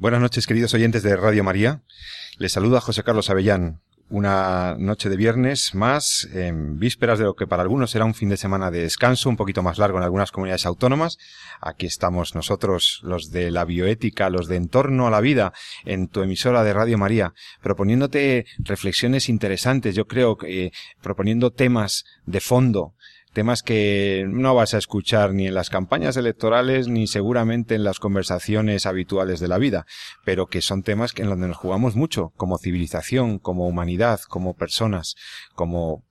Buenas noches, queridos oyentes de Radio María. Les saluda José Carlos Avellán. Una noche de viernes más, en vísperas de lo que para algunos será un fin de semana de descanso, un poquito más largo en algunas comunidades autónomas. Aquí estamos nosotros, los de la bioética, los de entorno a la vida, en tu emisora de Radio María, proponiéndote reflexiones interesantes, yo creo, eh, proponiendo temas de fondo, temas que no vas a escuchar ni en las campañas electorales ni seguramente en las conversaciones habituales de la vida, pero que son temas que en donde nos jugamos mucho, como civilización, como humanidad, como personas, como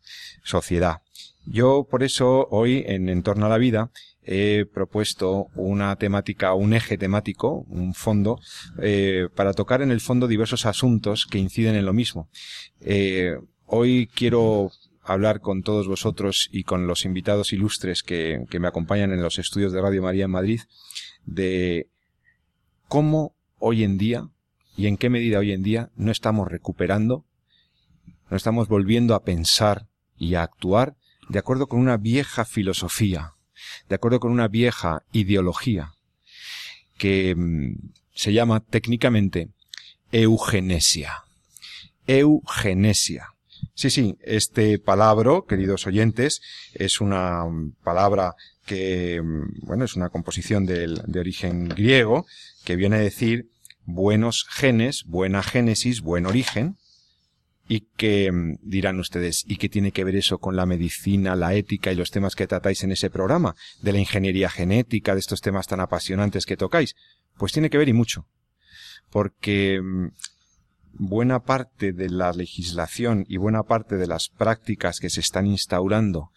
sociedad. Yo por eso hoy en Entorno a la Vida he propuesto una temática, un eje temático, un fondo, eh, para tocar en el fondo diversos asuntos que inciden en lo mismo. Eh, hoy quiero hablar con todos vosotros y con los invitados ilustres que, me acompañan en los estudios de Radio María en Madrid de cómo hoy en día y en qué medida hoy en día no estamos recuperando, no estamos volviendo a pensar y a actuar de acuerdo con una vieja filosofía, de acuerdo con una vieja ideología que mm, se llama técnicamente eugenesia. Eugenesia. Sí, sí, este palabra, queridos oyentes, es una palabra que, bueno, es una composición de, de origen griego, que viene a decir buenos genes, buena génesis, buen origen, y que dirán ustedes, ¿y qué tiene que ver eso con la medicina, la ética y los temas que tratáis en ese programa, de la ingeniería genética, de estos temas tan apasionantes que tocáis? Pues tiene que ver y mucho. Porque buena parte de la legislación y buena parte de las prácticas que se están instaurando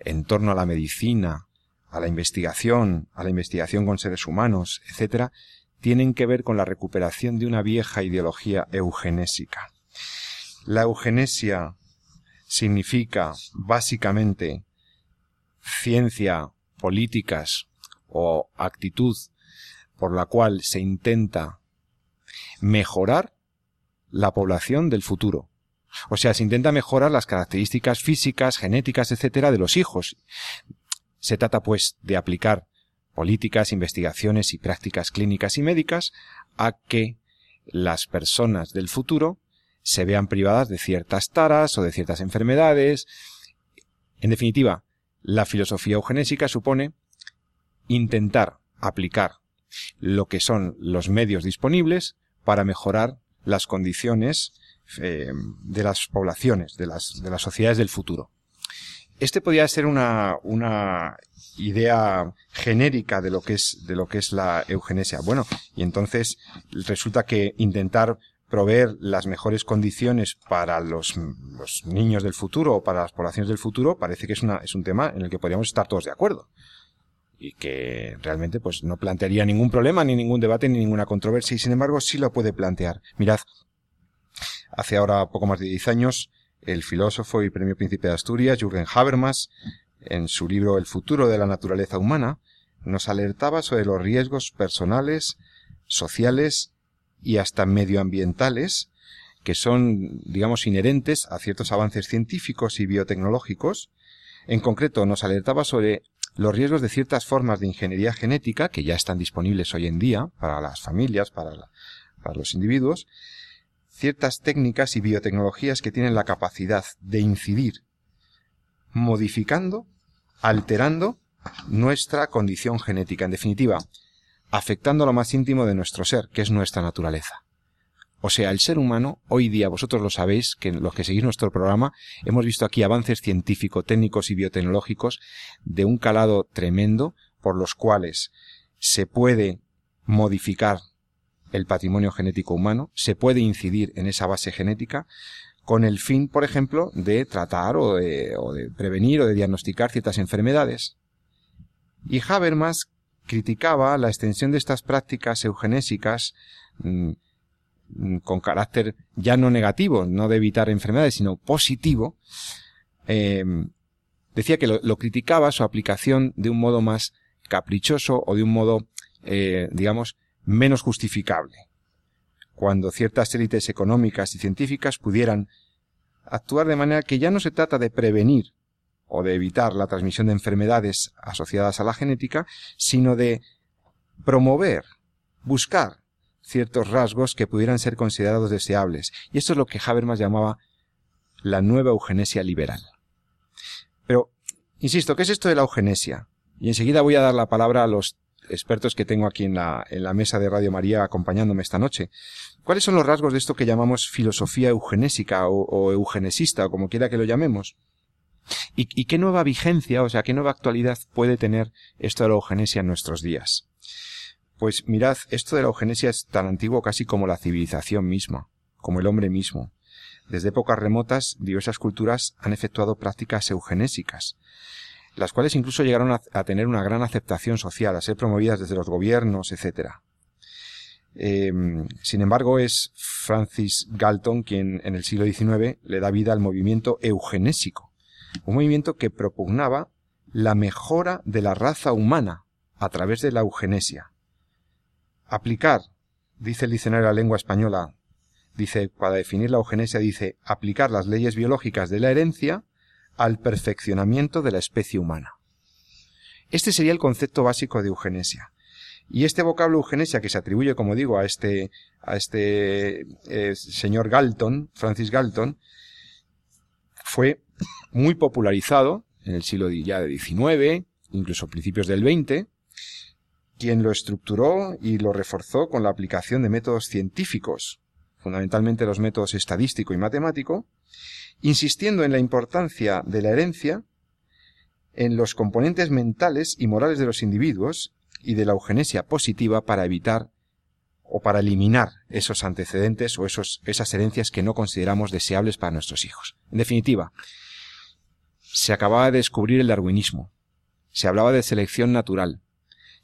en torno a la medicina, a la investigación, a la investigación con seres humanos, etcétera, tienen que ver con la recuperación de una vieja ideología eugenésica. La eugenesia significa básicamente ciencia, políticas o actitud por la cual se intenta mejorar la población del futuro. O sea, se intenta mejorar las características físicas, genéticas, etcétera, de los hijos. Se trata, pues, de aplicar políticas, investigaciones y prácticas clínicas y médicas a que las personas del futuro se vean privadas de ciertas taras o de ciertas enfermedades. En definitiva, la filosofía eugenésica supone intentar aplicar lo que son los medios disponibles para mejorar las condiciones eh, de las poblaciones, de las, de las sociedades del futuro. Este podría ser una, una idea genérica de lo que es, de lo que es la eugenesia. Bueno, y entonces resulta que intentar proveer las mejores condiciones para los, los niños del futuro o para las poblaciones del futuro parece que es, una, es un tema en el que podríamos estar todos de acuerdo y que realmente pues no plantearía ningún problema, ni ningún debate, ni ninguna controversia, y sin embargo sí lo puede plantear. Mirad, hace ahora poco más de diez años, el filósofo y premio príncipe de Asturias, Jürgen Habermas, en su libro El futuro de la naturaleza humana, nos alertaba sobre los riesgos personales, sociales y hasta medioambientales que son, digamos, inherentes a ciertos avances científicos y biotecnológicos. En concreto, nos alertaba sobre los riesgos de ciertas formas de ingeniería genética que ya están disponibles hoy en día para las familias, para, los individuos, ciertas técnicas y biotecnologías que tienen la capacidad de incidir modificando, alterando nuestra condición genética, en definitiva, afectando lo más íntimo de nuestro ser, que es nuestra naturaleza. O sea, el ser humano, hoy día, vosotros lo sabéis, que los que seguís nuestro programa, hemos visto aquí avances científicos, técnicos y biotecnológicos de un calado tremendo, por los cuales se puede modificar el patrimonio genético humano, se puede incidir en esa base genética, con el fin, por ejemplo, de tratar o de, prevenir o de diagnosticar ciertas enfermedades. Y Habermas criticaba la extensión de estas prácticas eugenésicas mm, con carácter ya no negativo, no de evitar enfermedades, sino positivo, em, decía que lo, criticaba su aplicación de un modo más caprichoso o de un modo, eh, digamos, menos justificable. Cuando ciertas élites económicas y científicas pudieran actuar de manera que ya no se trata de prevenir o de evitar la transmisión de enfermedades asociadas a la genética, sino de promover, buscar ciertos rasgos que pudieran ser considerados deseables. Y esto es lo que Habermas llamaba la nueva eugenesia liberal. Pero, insisto, ¿qué es esto de la eugenesia? Y enseguida voy a dar la palabra a los expertos que tengo aquí en la, en la mesa de Radio María acompañándome esta noche. ¿Cuáles son los rasgos de esto que llamamos filosofía eugenésica o, eugenesista o como quiera que lo llamemos? ¿Y, ¿Y, qué nueva vigencia, o sea, qué nueva actualidad puede tener esto de la eugenesia en nuestros días? Pues mirad, esto de la eugenesia es tan antiguo casi como la civilización misma, como el hombre mismo. Desde épocas remotas, diversas culturas han efectuado prácticas eugenésicas, las cuales incluso llegaron a, tener una gran aceptación social, a ser promovidas desde los gobiernos, etc. Em, sin embargo, es Francis Galton quien en el siglo XIX le da vida al movimiento eugenésico, un movimiento que propugnaba la mejora de la raza humana a través de la eugenesia. Aplicar, dice el diccionario de la lengua española, dice, para definir la eugenesia, dice, aplicar las leyes biológicas de la herencia al perfeccionamiento de la especie humana. Este sería el concepto básico de eugenesia. Y este vocablo eugenesia que se atribuye, como digo, a este, a este eh, señor Galton, Francis Galton, fue muy popularizado en el siglo ya de XIX, incluso principios del XX, quien lo estructuró y lo reforzó con la aplicación de métodos científicos, fundamentalmente los métodos estadístico y matemático, insistiendo en la importancia de la herencia en los componentes mentales y morales de los individuos y de la eugenesia positiva para evitar o para eliminar esos antecedentes o esos, esas herencias que no consideramos deseables para nuestros hijos. En definitiva, se acababa de descubrir el darwinismo, se hablaba de selección natural,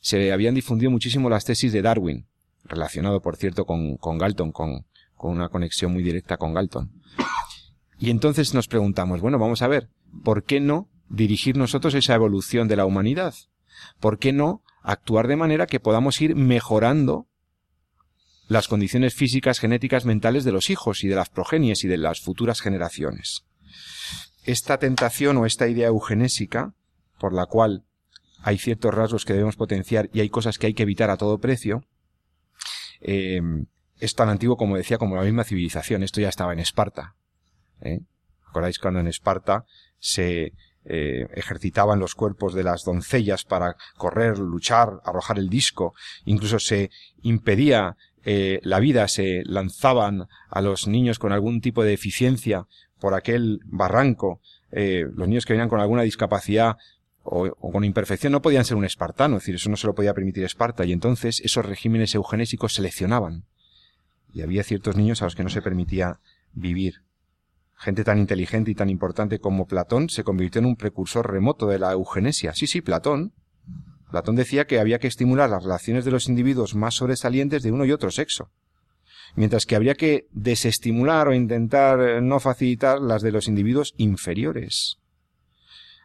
se habían difundido muchísimo las tesis de Darwin, relacionado por cierto con, con Galton, con, con una conexión muy directa con Galton. Y entonces nos preguntamos, bueno, vamos a ver, ¿por qué no dirigir nosotros esa evolución de la humanidad? ¿Por qué no actuar de manera que podamos ir mejorando las condiciones físicas, genéticas, mentales de los hijos y de las progenies y de las futuras generaciones? Esta tentación o esta idea eugenésica, por la cual hay ciertos rasgos que debemos potenciar y hay cosas que hay que evitar a todo precio, eh, es tan antiguo como decía, como la misma civilización. Esto ya estaba en Esparta. ¿eh? ¿Acordáis cuando en Esparta se eh, ejercitaban los cuerpos de las doncellas para correr, luchar, arrojar el disco, incluso se impedía eh, la vida, se lanzaban a los niños con algún tipo de deficiencia por aquel barranco, los niños que venían con alguna discapacidad o, con imperfección no podían ser un espartano, es decir, eso no se lo podía permitir Esparta, y entonces esos regímenes eugenésicos seleccionaban. Y había ciertos niños a los que no se permitía vivir gente tan inteligente y tan importante como Platón se convirtió en un precursor remoto de la eugenesia. Sí, sí, Platón. Platón decía que había que estimular las relaciones de los individuos más sobresalientes de uno y otro sexo, mientras que habría que desestimular o intentar eh, no facilitar las de los individuos inferiores.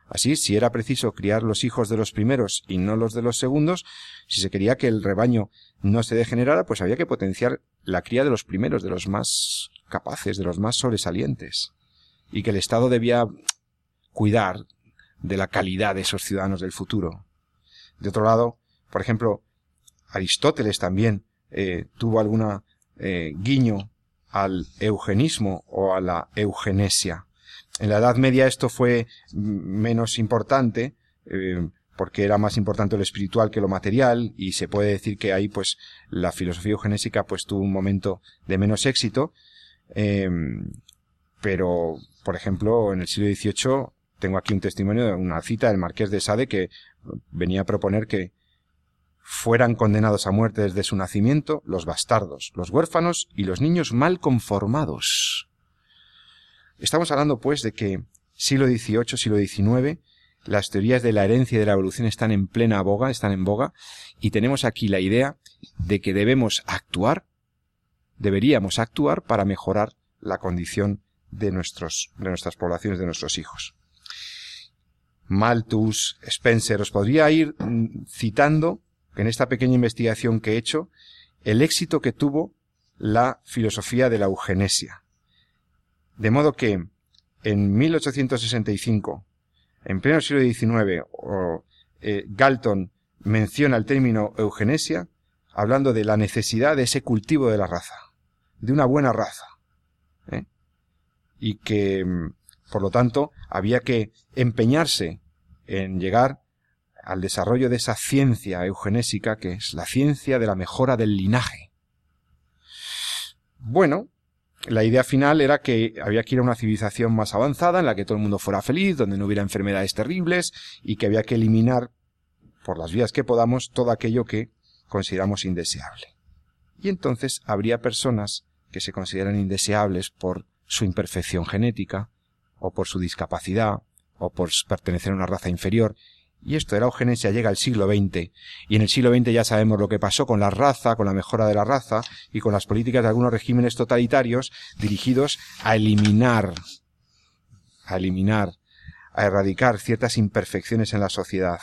Así, si era preciso criar los hijos de los primeros y no los de los segundos, si se quería que el rebaño no se degenerara, pues había que potenciar la cría de los primeros, de los más capaces, de los más sobresalientes, y que el Estado debía cuidar de la calidad de esos ciudadanos del futuro. De otro lado, por ejemplo, Aristóteles también eh, tuvo alguna eh, guiño al eugenismo o a la eugenesia. En la Edad Media esto fue menos importante, eh, porque era más importante lo espiritual que lo material, y se puede decir que ahí pues la filosofía eugenésica pues tuvo un momento de menos éxito, Em, pero, por ejemplo, en el siglo XVIII tengo aquí un testimonio de una cita del marqués de Sade que venía a proponer que fueran condenados a muerte desde su nacimiento los bastardos, los huérfanos y los niños mal conformados. Estamos hablando, pues, de que siglo XVIII, siglo XIX, las teorías de la herencia y de la evolución están en plena boga, están en boga, y tenemos aquí la idea de que debemos actuar, deberíamos actuar para mejorar la condición de nuestros, de nuestras poblaciones, de nuestros hijos. Malthus, Spencer, os podría ir mm, citando en esta pequeña investigación que he hecho el éxito que tuvo la filosofía de la eugenesia. De modo que en 1865, en pleno siglo XIX, eh, Galton menciona el término eugenesia hablando de la necesidad de ese cultivo de la raza, de una buena raza. ¿eh? Y que, mm, por lo tanto, había que empeñarse en llegar al desarrollo de esa ciencia eugenésica que es la ciencia de la mejora del linaje. Bueno, la idea final era que había que ir a una civilización más avanzada en la que todo el mundo fuera feliz, donde no hubiera enfermedades terribles y que había que eliminar por las vías que podamos todo aquello que consideramos indeseable. Y entonces habría personas que se consideran indeseables por su imperfección genética, o por su discapacidad, o por pertenecer a una raza inferior, y esto de la eugenesia llega al siglo XX, y en el siglo XX ya sabemos lo que pasó con la raza, con la mejora de la raza, y con las políticas de algunos regímenes totalitarios dirigidos a eliminar, a eliminar, a erradicar ciertas imperfecciones en la sociedad.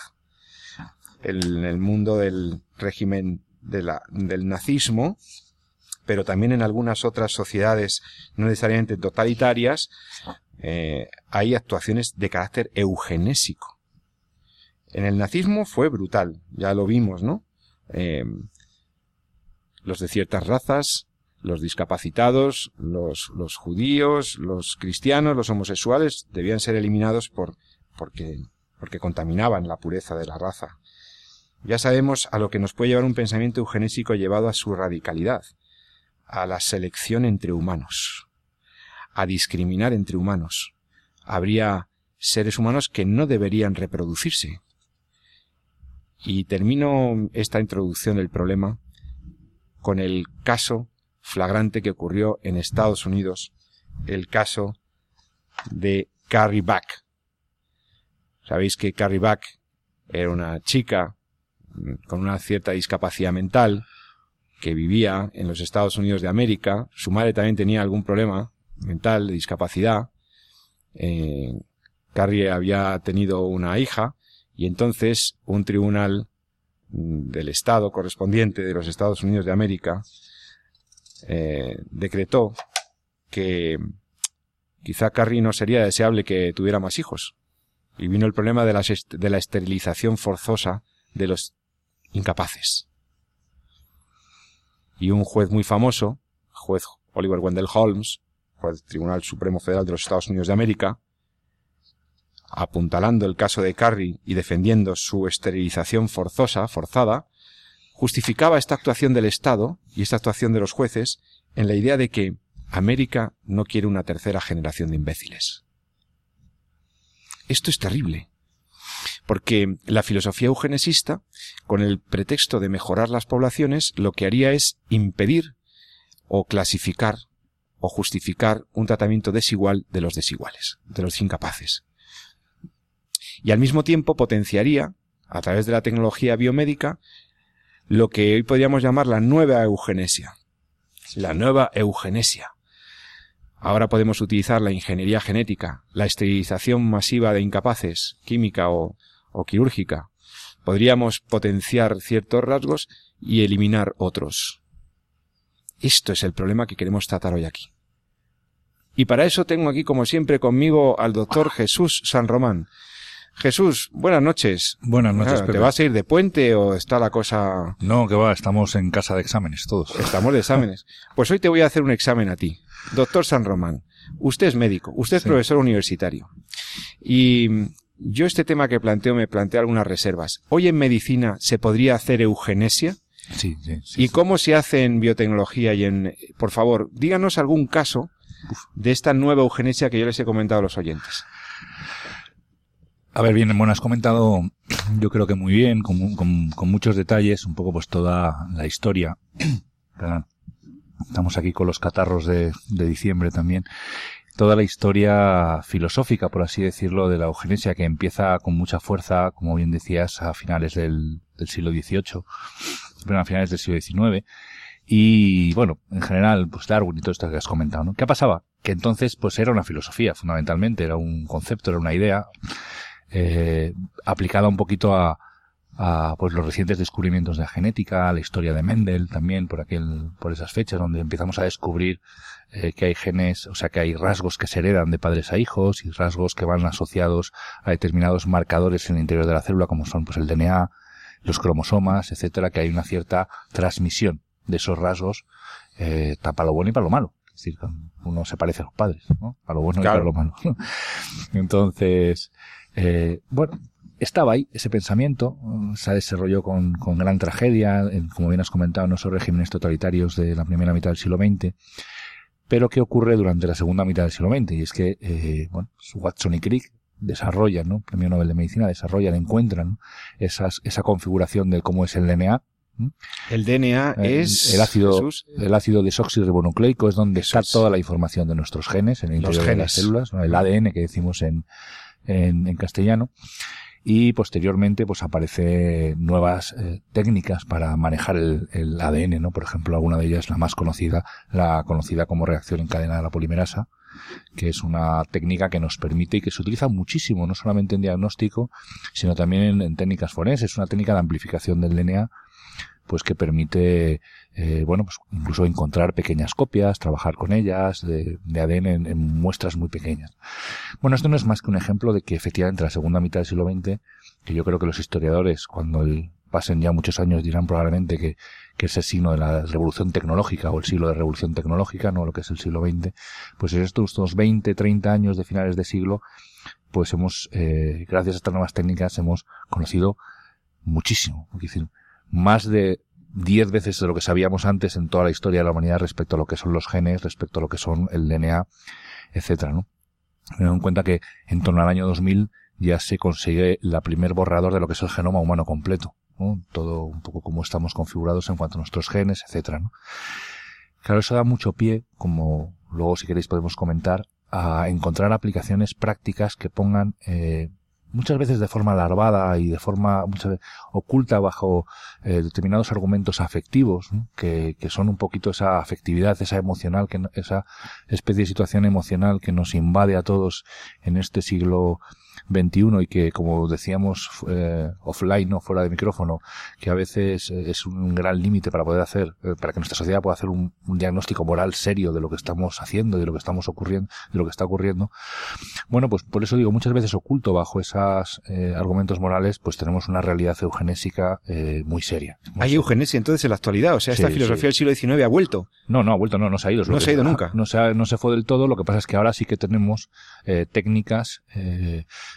En el mundo del régimen del nazismo, pero también en algunas otras sociedades no necesariamente totalitarias, eh, hay actuaciones de carácter eugenésico en el nazismo fue brutal, ya lo vimos, ¿no? Eh, los de ciertas razas, los discapacitados, los, judíos, los cristianos, los homosexuales, debían ser eliminados por, porque, porque contaminaban la pureza de la raza. Ya sabemos a lo que nos puede llevar un pensamiento eugenésico llevado a su radicalidad, a la selección entre humanos, a discriminar entre humanos. Habría seres humanos que no deberían reproducirse, y termino esta introducción del problema con el caso flagrante que ocurrió en Estados Unidos, el caso de Carrie Back. Sabéis que Carrie Back era una chica con una cierta discapacidad mental que vivía en los Estados Unidos de América. Su madre también tenía algún problema mental, de discapacidad. Eh, Carrie había tenido una hija y entonces un tribunal mm, del Estado correspondiente de los Estados Unidos de América eh, decretó que quizá Carrie no sería deseable que tuviera más hijos. Y vino el problema de la, de la esterilización forzosa de los incapaces. Y un juez muy famoso, juez Oliver Wendell Holmes, juez del Tribunal Supremo Federal de los Estados Unidos de América, apuntalando el caso de Carrie y defendiendo su esterilización forzosa, forzada, justificaba esta actuación del Estado y esta actuación de los jueces en la idea de que América no quiere una tercera generación de imbéciles. Esto es terrible, porque la filosofía eugenesista, con el pretexto de mejorar las poblaciones, lo que haría es impedir o clasificar o justificar un tratamiento desigual de los desiguales, de los incapaces y al mismo tiempo potenciaría, a través de la tecnología biomédica, lo que hoy podríamos llamar la nueva eugenesia. La nueva eugenesia. Ahora podemos utilizar la ingeniería genética, la esterilización masiva de incapaces, química o, o quirúrgica. Podríamos potenciar ciertos rasgos y eliminar otros. Esto es el problema que queremos tratar hoy aquí. Y para eso tengo aquí, como siempre, conmigo al doctor Jesús San Román, Jesús, buenas noches. Buenas noches. ¿Te vas a ir de puente o está la cosa...? No, que va, estamos en casa de exámenes todos. Estamos de exámenes. Pues hoy te voy a hacer un examen a ti. Doctor San Román, usted es médico, usted es profesor universitario. Y yo este tema que planteo me planteo algunas reservas. ¿Hoy en medicina se podría hacer eugenesia? Sí, sí, sí ¿Y cómo se hace en biotecnología y en... Por favor, díganos algún caso de esta nueva eugenesia que yo les he comentado a los oyentes. A ver, bien, bueno, has comentado, yo creo que muy bien, con, muchos detalles, un poco pues toda la historia. Estamos aquí con los catarros de, de diciembre también. toda la historia filosófica, por así decirlo, de la eugenesia, que empieza con mucha fuerza, como bien decías, a finales del, siglo XVIII, pero a finales del siglo XIX. Y bueno, en general, pues Darwin y todo esto que has comentado, ¿no? ¿Qué pasaba? Que entonces, pues era una filosofía, fundamentalmente, era un concepto, era una idea, eh, aplicada un poquito a, a pues los recientes descubrimientos de la genética, la historia de Mendel también por aquel, por esas fechas donde empezamos a descubrir eh, que hay genes, o sea que hay rasgos que se heredan de padres a hijos y rasgos que van asociados a determinados marcadores en el interior de la célula como son pues el DNA, los cromosomas, etcétera, que hay una cierta transmisión de esos rasgos, eh, para lo bueno y para lo malo. Es decir, uno se parece a los padres, ¿no? A lo bueno y para lo malo. Entonces, eh, bueno, estaba ahí ese pensamiento, se desarrolló con, con gran tragedia, como bien has comentado, en esos regímenes totalitarios de la primera mitad del siglo XX. Pero ¿qué ocurre durante la segunda mitad del siglo XX? Y es que, eh, bueno, Watson y Crick desarrollan, ¿no? Premio Nobel de Medicina, desarrollan, encuentran esas, esa configuración de cómo es el DNA. El DNA es el ácido, el ácido desoxirribonucleico es donde está toda la información de nuestros genes en el interior de las células, el ADN que decimos en, en, en castellano y posteriormente pues aparece nuevas eh, técnicas para manejar el, el, ADN, ¿no? Por ejemplo, alguna de ellas, la más conocida, la conocida como reacción en cadena de la polimerasa, que es una técnica que nos permite y que se utiliza muchísimo, no solamente en diagnóstico, sino también en, en técnicas forenses, es una técnica de amplificación del DNA pues que permite, eh, bueno, pues incluso encontrar pequeñas copias, trabajar con ellas de, ADN en, muestras muy pequeñas. Bueno, esto no es más que un ejemplo de que efectivamente la segunda mitad del siglo XX, que yo creo que los historiadores, cuando pasen ya muchos años, dirán probablemente que, que es el signo de la revolución tecnológica o el siglo de revolución tecnológica, no lo que es el siglo XX, pues en estos 20, 30 años de finales de siglo, pues hemos, eh, gracias a estas nuevas técnicas, hemos conocido muchísimo. Es decir, más de diez veces de lo que sabíamos antes en toda la historia de la humanidad respecto a lo que son los genes, respecto a lo que son el DNA, etcétera, ¿no? Teniendo en cuenta que en torno al año 2000 ya se consigue la primer borrador de lo que es el genoma humano completo, ¿no? Todo un poco como estamos configurados en cuanto a nuestros genes, etcétera, ¿no? Claro, eso da mucho pie, como luego si queréis podemos comentar, a encontrar aplicaciones prácticas que pongan eh, muchas veces de forma larvada y de forma muchas veces, oculta bajo eh, determinados argumentos afectivos, que, que, son un poquito esa afectividad, esa emocional, que, esa especie de situación emocional que nos invade a todos en este siglo 21 y que, como decíamos eh, offline, o fuera de micrófono, que a veces eh, es un gran límite para poder hacer, eh, para que nuestra sociedad pueda hacer un, diagnóstico moral serio de lo que estamos haciendo, de lo que estamos ocurriendo, de lo que está ocurriendo. Bueno, pues por eso digo, muchas veces oculto bajo esos argumentos morales, pues tenemos una realidad eugenésica muy seria. Hay eugenesia entonces en la actualidad, o sea, esta filosofía del siglo XIX ha vuelto. No, no ha vuelto, no, no se ha ido. No se ha ido nunca. No se, no se fue del todo, lo que pasa es que ahora sí que tenemos técnicas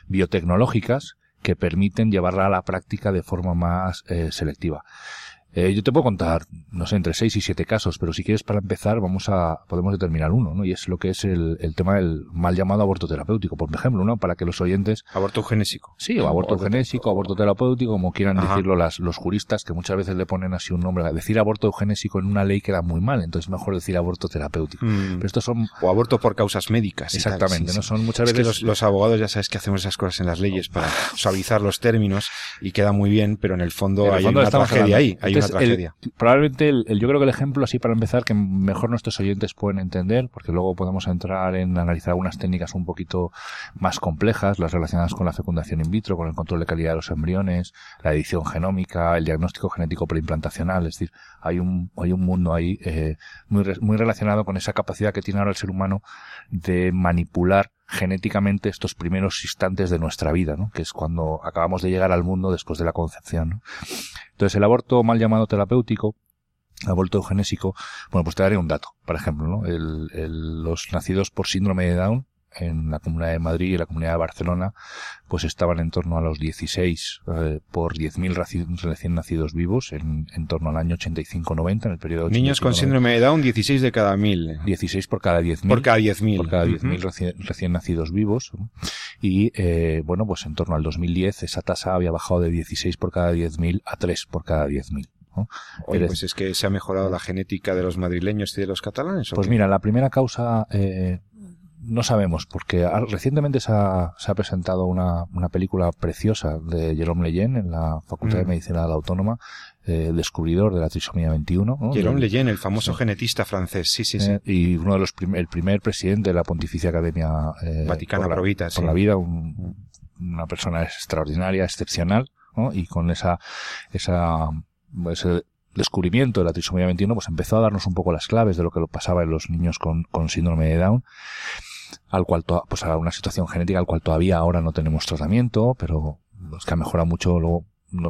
biotecnológicas que permiten llevarla a la práctica de forma más eh, selectiva. Eh, yo te puedo contar, no sé, entre seis y siete casos, pero si quieres para empezar vamos a, podemos determinar uno, ¿no? Y es lo que es el, el tema del mal llamado aborto terapéutico, por ejemplo, ¿no? Para que los oyentes... Aborto genésico. Sí, o aborto genésico, aborto terapéutico, como quieran decirlo las, los juristas, que muchas veces le ponen así un nombre. Decir aborto genésico en una ley queda muy mal, entonces es mejor decir aborto terapéutico. Mm. Pero estos son... O aborto por causas médicas. Exactamente, ¿no? Son muchas veces... los, los, abogados ya sabes que hacemos esas cosas en las leyes para suavizar los términos y queda muy bien, pero en el fondo hay una tragedia ahí, hay una tragedia. probablemente el, yo creo que el ejemplo así para empezar que mejor nuestros oyentes pueden entender, porque luego podemos entrar en analizar algunas técnicas un poquito más complejas, las relacionadas con la fecundación in vitro, con el control de calidad de los embriones, la edición genómica, el diagnóstico genético preimplantacional, es decir, hay un, hay un mundo ahí eh, muy, muy relacionado con esa capacidad que tiene ahora el ser humano de manipular genéticamente estos primeros instantes de nuestra vida, ¿no? que es cuando acabamos de llegar al mundo después de la concepción. Entonces, el aborto mal llamado terapéutico, aborto eugenésico, bueno, pues te daré un dato, por ejemplo, ¿no? el, los nacidos por síndrome de Down en la Comunidad de Madrid y la Comunidad de Barcelona, pues estaban en torno a los 16 eh, por 10.000 recién nacidos vivos en, en, torno al año 85-90, en el periodo Niños con síndrome de Down, 16 de cada mil. 16 por cada 10.000. Por cada 10.000. Por cada 10.000 recién, recién, nacidos vivos. Y, eh, bueno, pues en torno al 2010 esa tasa había bajado de 16 por cada 10.000 a 3 por cada 10.000. ¿no? Oye, pues es que se ha mejorado la genética de los madrileños y de los catalanes. Pues mira, la primera causa eh, no sabemos, porque recientemente se ha, se ha presentado una, una, película preciosa de Jerome Leyen en la Facultad de mm. Medicina de la Autónoma, eh, descubridor de la trisomía 21. ¿no? Jerome Leyen, el famoso genetista francés, sí, sí, sí. Eh, y uno de los el primer presidente de la Pontificia Academia eh, Vaticana por la, por la vida, una persona extraordinaria, excepcional, ¿no? y con esa, esa, ese descubrimiento de la trisomía 21, pues empezó a darnos un poco las claves de lo que pasaba en los niños con, con síndrome de Down al cual pues a una situación genética al cual todavía ahora no tenemos tratamiento, pero es que ha mejorado mucho, luego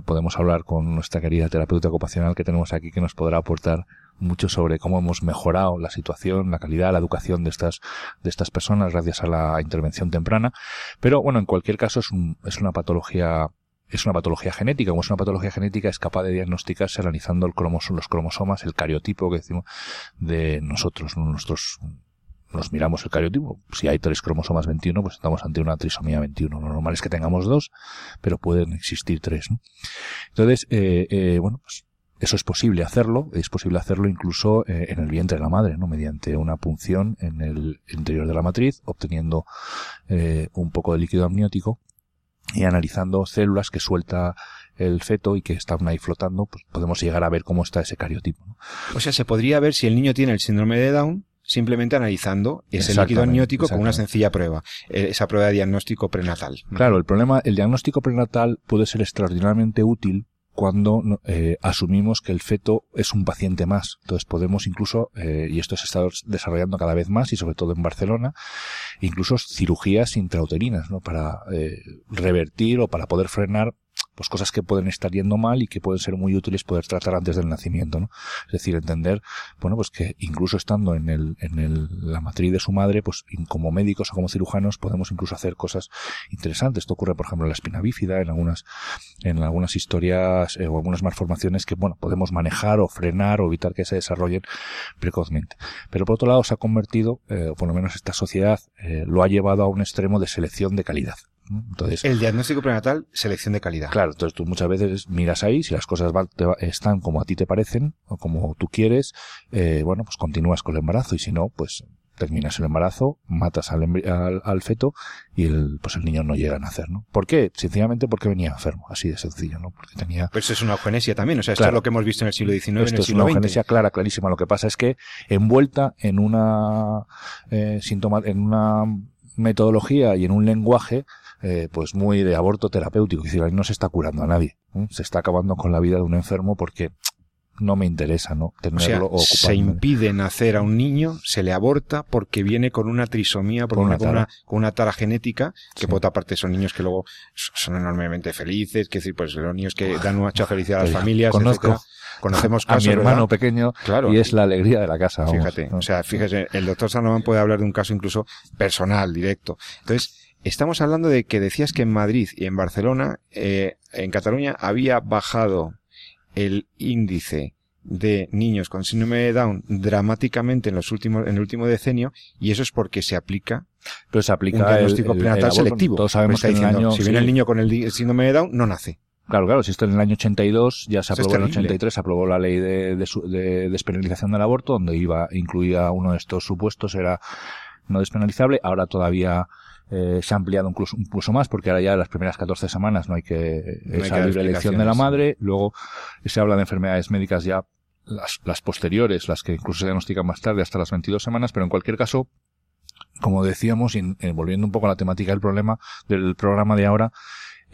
podemos hablar con nuestra querida terapeuta ocupacional que tenemos aquí que nos podrá aportar mucho sobre cómo hemos mejorado la situación, la calidad, la educación de estas, de estas personas gracias a la intervención temprana. Pero bueno, en cualquier caso es, un, es una patología es una patología genética. Como es una patología genética, es capaz de diagnosticarse analizando el los cromosomas, el cariotipo que decimos de nosotros, nuestros nos miramos el cariotipo, si hay tres cromosomas 21, pues estamos ante una trisomía 21. Lo normal es que tengamos dos, pero pueden existir tres. ¿no? Entonces, eh, eh, bueno, pues eso es posible hacerlo, es posible hacerlo incluso eh, en el vientre de la madre, ¿no? mediante una punción en el interior de la matriz, obteniendo un poco de líquido amniótico y analizando células que suelta el feto y que están ahí flotando, pues podemos llegar a ver cómo está ese cariotipo. O sea, se podría ver si el niño tiene el síndrome de Down simplemente analizando ese líquido amniótico con una sencilla prueba, eh, esa prueba de diagnóstico prenatal. Claro, el problema, el diagnóstico prenatal puede ser extraordinariamente útil cuando eh, asumimos que el feto es un paciente más. Entonces podemos incluso, eh, y esto se está desarrollando cada vez más y sobre todo en Barcelona, incluso cirugías intrauterinas, ¿no? Para eh, revertir o para poder frenar pues cosas que pueden estar yendo mal y que pueden ser muy útiles poder tratar antes del nacimiento, ¿no? Es decir, entender, bueno, pues que incluso estando en el, en el, la matriz de su madre, pues como médicos o como cirujanos podemos incluso hacer cosas interesantes. Esto ocurre, por ejemplo, en la espina bífida, en algunas, en algunas historias eh, o algunas malformaciones que, bueno, podemos manejar o frenar o evitar que se desarrollen precozmente. Pero por otro lado se ha convertido, eh, por lo menos esta sociedad, eh, lo ha llevado a un extremo de selección de calidad. Entonces, el diagnóstico prenatal, selección de calidad. Claro, entonces tú muchas veces miras ahí, si las cosas están como a ti te parecen o como tú quieres, eh, bueno, pues continúas con el embarazo y si no, pues terminas el embarazo, matas al, al, feto y el, pues el niño no llega a nacer, ¿no? ¿Por qué? Sencillamente porque venía enfermo, así de sencillo, ¿no? Porque tenía... Pues es una eugenesia también, o sea, esto es lo que hemos visto en el siglo XIX, esto es una eugenesia clara, clarísima. Lo que pasa es que envuelta en una eh, síntoma, en una metodología y en un lenguaje eh, pues muy de aborto terapéutico. Es decir, ahí no se está curando a nadie. Se está acabando con la vida de un enfermo porque no me interesa, ¿no? Tenerlo o sea, se impide nacer a un niño, se le aborta porque viene con una trisomía, con, una, tara. Con, una, tara genética, que por otra parte son niños que luego son enormemente felices, que decir, pues los niños que dan mucha felicidad a las familias, Conozco. Conocemos casos, a mi hermano pequeño claro, y es la alegría de la casa. Fíjate, o sea, fíjese, el doctor Sanoman puede hablar de un caso incluso personal, directo. Entonces, Estamos hablando de que decías que en Madrid y en Barcelona, eh, en Cataluña, había bajado el índice de niños con síndrome de Down dramáticamente en los últimos, en el último decenio, y eso es porque se aplica Pero se aplica un diagnóstico prenatal selectivo. Todos sabemos que año, si viene el niño con el síndrome de Down, no nace. Claro, claro, si esto en el año 82 ya se aprobó en el 83, se aprobó la ley de, de, de, despenalización del aborto, donde iba, incluía uno de estos supuestos, era no despenalizable, ahora todavía eh, se ha ampliado incluso, incluso más porque ahora ya las primeras 14 semanas no hay que esa libre elección de la madre. Luego se habla de enfermedades médicas ya las, las posteriores, las que incluso se diagnostican más tarde hasta las 22 semanas, pero en cualquier caso, como decíamos, y, eh, volviendo un poco a la temática del problema, del programa de ahora,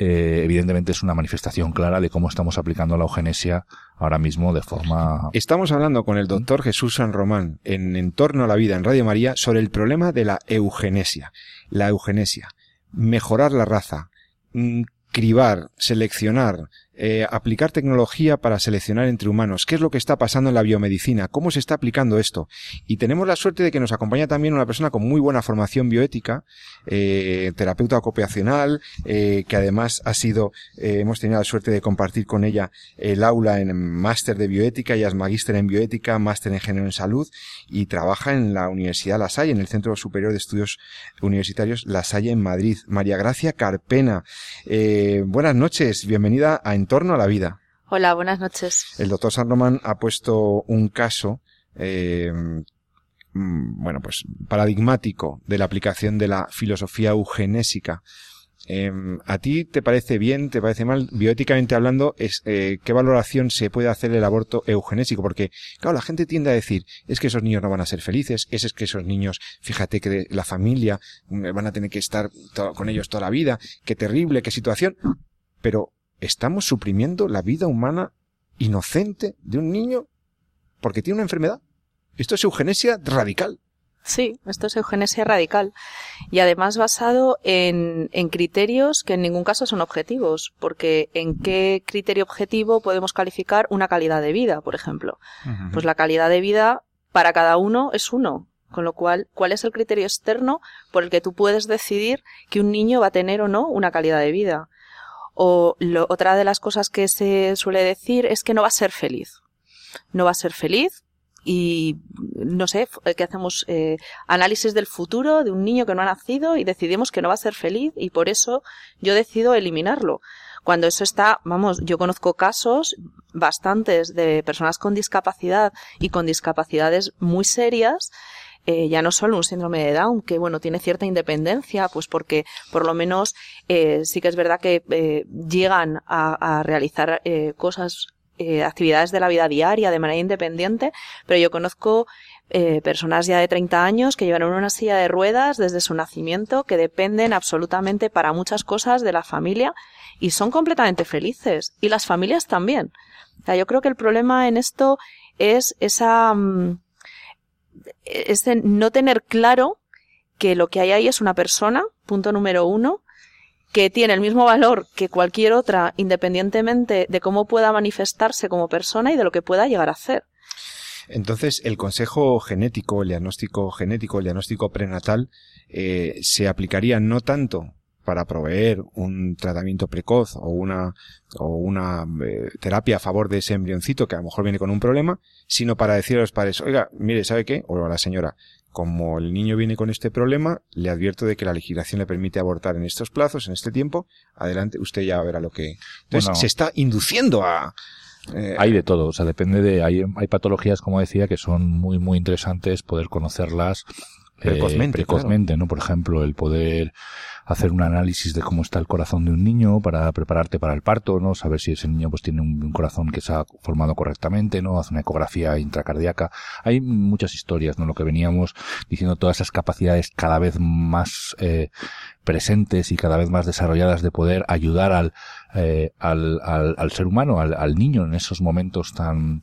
eh, evidentemente es una manifestación clara de cómo estamos aplicando la eugenesia ahora mismo de forma... Estamos hablando con el doctor Jesús San Román en Entorno a la Vida en Radio María sobre el problema de la eugenesia. La eugenesia. Mejorar la raza. Mm, cribar, seleccionar, eh, aplicar tecnología para seleccionar entre humanos. ¿Qué es lo que está pasando en la biomedicina? ¿Cómo se está aplicando esto? Y tenemos la suerte de que nos acompaña también una persona con muy buena formación bioética, eh, terapeuta ocupacional, eh, que además ha sido, eh, hemos tenido la suerte de compartir con ella el aula en máster de bioética, ella es magíster en bioética, máster en género en salud y trabaja en la Universidad La Salle, en el Centro Superior de Estudios Universitarios La Salle en Madrid. María Gracia Carpena, eh, buenas noches, bienvenida a torno a la vida. Hola, buenas noches. El doctor San Román ha puesto un caso eh, mm, bueno, pues paradigmático de la aplicación de la filosofía eugenésica Em, ¿A ti te parece bien, te parece mal, bioéticamente hablando, es, eh, qué valoración se puede hacer del aborto eugenésico? Porque, claro, la gente tiende a decir, es que esos niños no van a ser felices, es, que esos niños, fíjate que la familia mm, van a tener que estar con ellos toda la vida, qué terrible, qué situación. Pero, ¿estamos suprimiendo la vida humana inocente de un niño porque tiene una enfermedad? Esto es eugenesia radical. Sí, esto es eugenesia radical y además basado en, en, criterios que en ningún caso son objetivos, porque ¿en qué criterio objetivo podemos calificar una calidad de vida, por ejemplo? Pues la calidad de vida para cada uno es uno, con lo cual, ¿cuál es el criterio externo por el que tú puedes decidir que un niño va a tener o no una calidad de vida? O otra de las cosas que se suele decir es que no va a ser feliz. No va a ser feliz y no sé, que hacemos eh, análisis del futuro de un niño que no ha nacido y decidimos que no va a ser feliz y por eso yo decido eliminarlo. Cuando eso está, vamos, yo conozco casos bastantes de personas con discapacidad y con discapacidades muy serias eh, ya no solo un síndrome de Down, que bueno, tiene cierta independencia, pues porque por lo menos eh, sí que es verdad que eh, llegan a, realizar eh, cosas actividades de la vida diaria de manera independiente, pero yo conozco personas ya de 30 años que llevan una silla de ruedas desde su nacimiento, que dependen absolutamente para muchas cosas de la familia y son completamente felices. Y las familias también. Yo creo que el problema en esto es esa, mm, ese no tener claro que lo que hay ahí es una persona, punto número uno, que tiene el mismo valor que cualquier otra, independientemente de cómo pueda manifestarse como persona y de lo que pueda llegar a hacer. Entonces, el consejo genético, el diagnóstico genético, el diagnóstico prenatal, eh, se aplicaría no tanto para proveer un tratamiento precoz o una, o una eh, terapia a favor de ese embrioncito que a lo mejor viene con un problema, sino para decir a los padres, oiga, mire, ¿sabe qué? O a la señora, como el niño viene con este problema, le advierto de que la legislación le permite abortar en estos plazos, en este tiempo. Adelante, usted ya verá lo que. Entonces, se está induciendo a. Eh, hay de todo, o sea, depende de. Hay, hay patologías, como decía, que son muy, muy interesantes poder conocerlas precozmente, eh, precozmente ¿no? Por ejemplo, el poder hacer un análisis de cómo está el corazón de un niño para prepararte para el parto, ¿no? Saber si ese niño pues tiene un, corazón que se ha formado correctamente, ¿no? Hacer una ecografía intracardíaca. Hay muchas historias, ¿no? Lo que veníamos diciendo, todas esas capacidades cada vez más eh, presentes y cada vez más desarrolladas de poder ayudar al, eh, al, al, al, ser humano, al, al, niño en esos momentos tan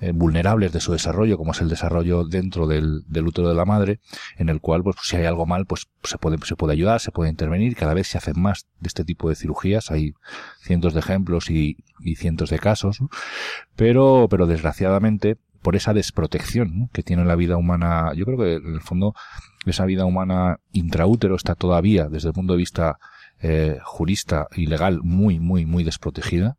eh, vulnerables de su desarrollo, como es el desarrollo dentro del, del, útero de la madre, en el cual, pues, si hay algo mal, pues se puede, se puede ayudar, se puede intervenir, cada vez se hacen más de este tipo de cirugías, hay cientos de ejemplos y, y cientos de casos, pero, pero desgraciadamente, por esa desprotección que tiene la vida humana, yo creo que en el fondo esa vida humana intraútero está todavía, desde el punto de vista eh, jurista y legal, muy, muy, muy desprotegida.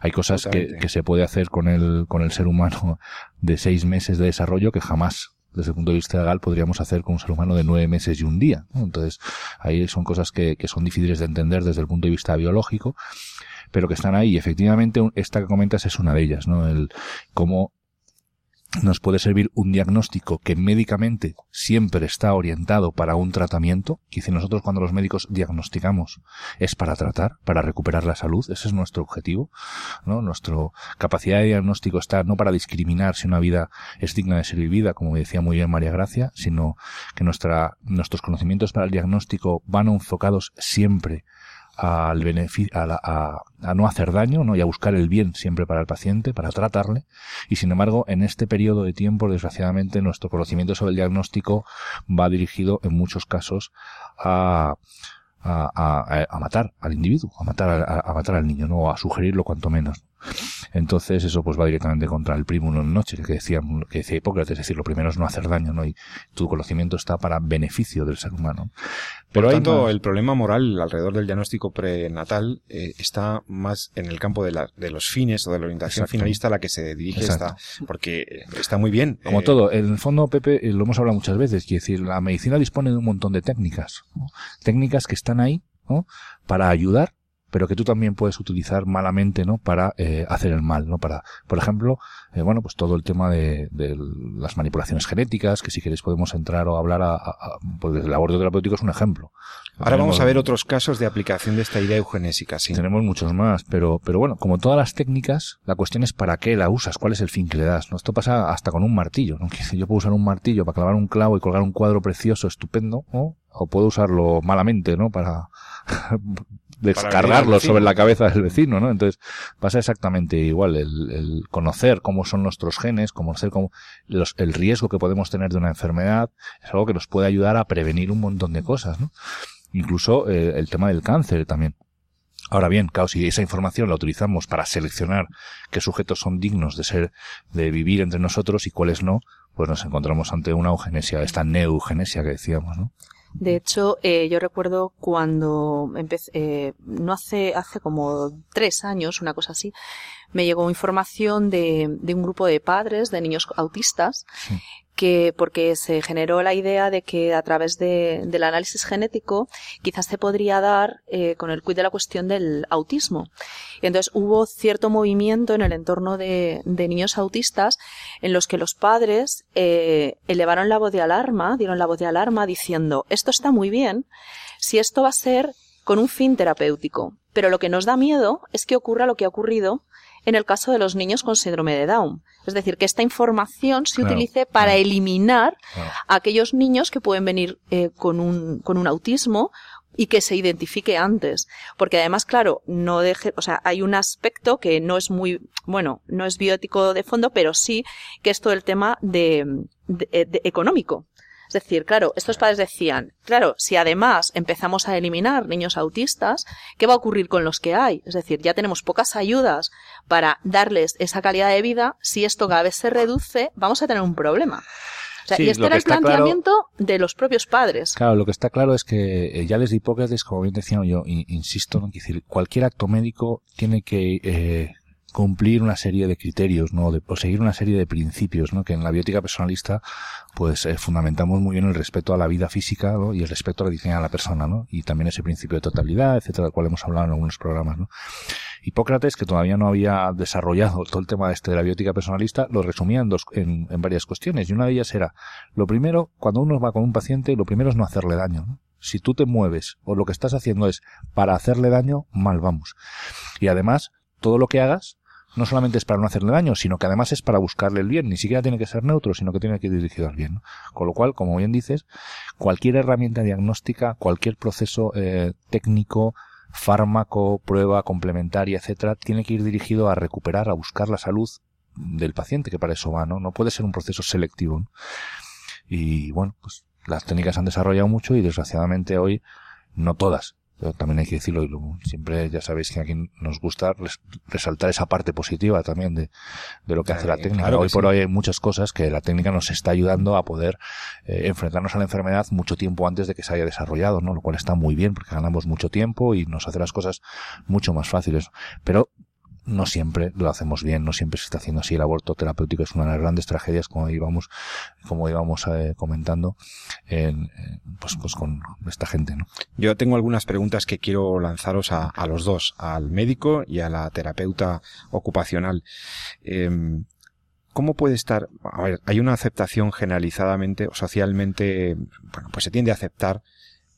Hay cosas que, que, se puede hacer con el, con el ser humano de seis meses de desarrollo que jamás desde el punto de vista legal podríamos hacer con un ser humano de nueve meses y un día. Entonces, ahí son cosas que, que son difíciles de entender desde el punto de vista biológico, pero que están ahí. Efectivamente, esta que comentas es una de ellas, ¿no? El cómo nos puede servir un diagnóstico que médicamente siempre está orientado para un tratamiento. Quizá nosotros cuando los médicos diagnosticamos es para tratar, para recuperar la salud. Ese es nuestro objetivo. ¿no? Nuestra capacidad de diagnóstico está no para discriminar si una vida es digna de ser vivida, como decía muy bien María Gracia, sino que nuestra, nuestros conocimientos para el diagnóstico van enfocados siempre al beneficio, a, a, no hacer daño, ¿no? Y a buscar el bien siempre para el paciente, para tratarle. Y sin embargo, en este periodo de tiempo, desgraciadamente, nuestro conocimiento sobre el diagnóstico va dirigido en muchos casos a, a, a, matar al individuo, a matar, a, matar al niño, no a sugerirlo cuanto menos. Entonces eso pues va directamente contra el primo en noche que decía, que decía Hipócrates, es decir, lo primero es no hacer daño, ¿no? Y tu conocimiento está para beneficio del ser humano. Pero Por tanto, el problema moral alrededor del diagnóstico prenatal eh, está más en el campo de, la, de los fines o de la orientación finalista a la que se dirige esta, porque está muy bien. Como eh, todo, en el fondo, Pepe, eh, lo hemos hablado muchas veces, quiere decir, la medicina dispone de un montón de técnicas, técnicas que están ahí, ¿no? Para ayudar pero que tú también puedes utilizar malamente, ¿no? Para eh, hacer el mal, ¿no? Para, por ejemplo, eh, bueno, pues todo el tema de, de, las manipulaciones genéticas, que si queréis podemos entrar o hablar a, a, pues el aborto terapéutico es un ejemplo. Ahora vamos a ver otros casos de aplicación de esta idea eugenésica, sí. Tenemos muchos más, pero, pero bueno, como todas las técnicas, la cuestión es para qué la usas, cuál es el fin que le das. ¿no? Esto pasa hasta con un martillo, ¿no? Yo puedo usar un martillo para clavar un clavo y colgar un cuadro precioso, estupendo, ¿no? o puedo usarlo malamente, ¿no? Para descargarlo sobre la cabeza del vecino, ¿no? Entonces pasa exactamente igual. El, el conocer cómo son nuestros genes, conocer cómo los, el riesgo que podemos tener de una enfermedad, es algo que nos puede ayudar a prevenir un montón de cosas, ¿no? Incluso eh, el tema del cáncer también. Ahora bien, claro, si esa información la utilizamos para seleccionar qué sujetos son dignos de ser, de vivir entre nosotros y cuáles no, pues nos encontramos ante una eugenesia, esta neugenesia que decíamos, ¿no? De hecho, eh, yo recuerdo cuando empecé, eh, no hace, hace como tres años, una cosa así, me llegó información de, de un grupo de padres de niños autistas sí que porque se generó la idea de que a través de, del análisis genético quizás se podría dar eh, con el quid de la cuestión del autismo. Y entonces hubo cierto movimiento en el entorno de, de niños autistas en los que los padres eh, elevaron la voz de alarma, dieron la voz de alarma diciendo esto está muy bien, si esto va a ser con un fin terapéutico, pero lo que nos da miedo es que ocurra lo que ha ocurrido en el caso de los niños con síndrome de Down. Es decir, que esta información se claro, utilice para claro, eliminar claro. a aquellos niños que pueden venir eh, con, un, con un autismo y que se identifique antes. Porque además, claro, no deje, o sea, hay un aspecto que no es muy, bueno, no es bioético de fondo, pero sí que es todo el tema de, de, de económico. Es decir, claro, estos padres decían, claro, si además empezamos a eliminar niños autistas, ¿qué va a ocurrir con los que hay? Es decir, ya tenemos pocas ayudas para darles esa calidad de vida, si esto cada vez se reduce, vamos a tener un problema. O sea, Sí, y este era el planteamiento de los propios padres. Claro, lo que está claro es que eh, ya desde Hipócrates, como bien decía yo, in- insisto, ¿no? Decir, cualquier acto médico tiene que eh, cumplir una serie de criterios, ¿no? De, o seguir una serie de principios, ¿no? Que en la biótica personalista, pues eh, fundamentamos muy bien el respeto a la vida física, ¿no? Y el respeto a la dignidad de la persona, ¿no? Y también ese principio de totalidad, etcétera, del cual hemos hablado en algunos programas, ¿no? Hipócrates, que todavía no había desarrollado todo el tema este de la biótica personalista, lo resumía en, dos, en, en varias cuestiones. Y una de ellas era, lo primero, cuando uno va con un paciente, lo primero es no hacerle daño, ¿no? Si tú te mueves o lo que estás haciendo es para hacerle daño, mal vamos. Y además, todo lo que hagas no solamente es para no hacerle daño, sino que además es para buscarle el bien. Ni siquiera tiene que ser neutro, sino que tiene que ir dirigido al bien. Con lo cual, como bien dices, cualquier herramienta diagnóstica, cualquier proceso eh, técnico, fármaco, prueba complementaria, etcétera, tiene que ir dirigido a recuperar, a buscar la salud del paciente, que para eso va, ¿no? No puede ser un proceso selectivo. ¿no? Y bueno, pues las técnicas han desarrollado mucho y desgraciadamente hoy no todas. Pero también hay que decirlo, y siempre ya sabéis que aquí nos gusta res- resaltar esa parte positiva también de, de lo que hace la técnica. claro hoy por sí. hoy hay muchas cosas que la técnica nos está ayudando a poder eh, enfrentarnos a la enfermedad mucho tiempo antes de que se haya desarrollado, ¿no? Lo cual está muy bien porque ganamos mucho tiempo y nos hace las cosas mucho más fáciles. Pero no siempre lo hacemos bien, no siempre se está haciendo así. El aborto terapéutico es una de las grandes tragedias, como íbamos, como íbamos eh, comentando, en, pues, pues con esta gente, ¿no? Yo tengo algunas preguntas que quiero lanzaros a, a los dos, al médico y a la terapeuta ocupacional. Em, ¿Cómo puede estar? A ver, hay una aceptación generalizadamente o socialmente, bueno, pues se tiende a aceptar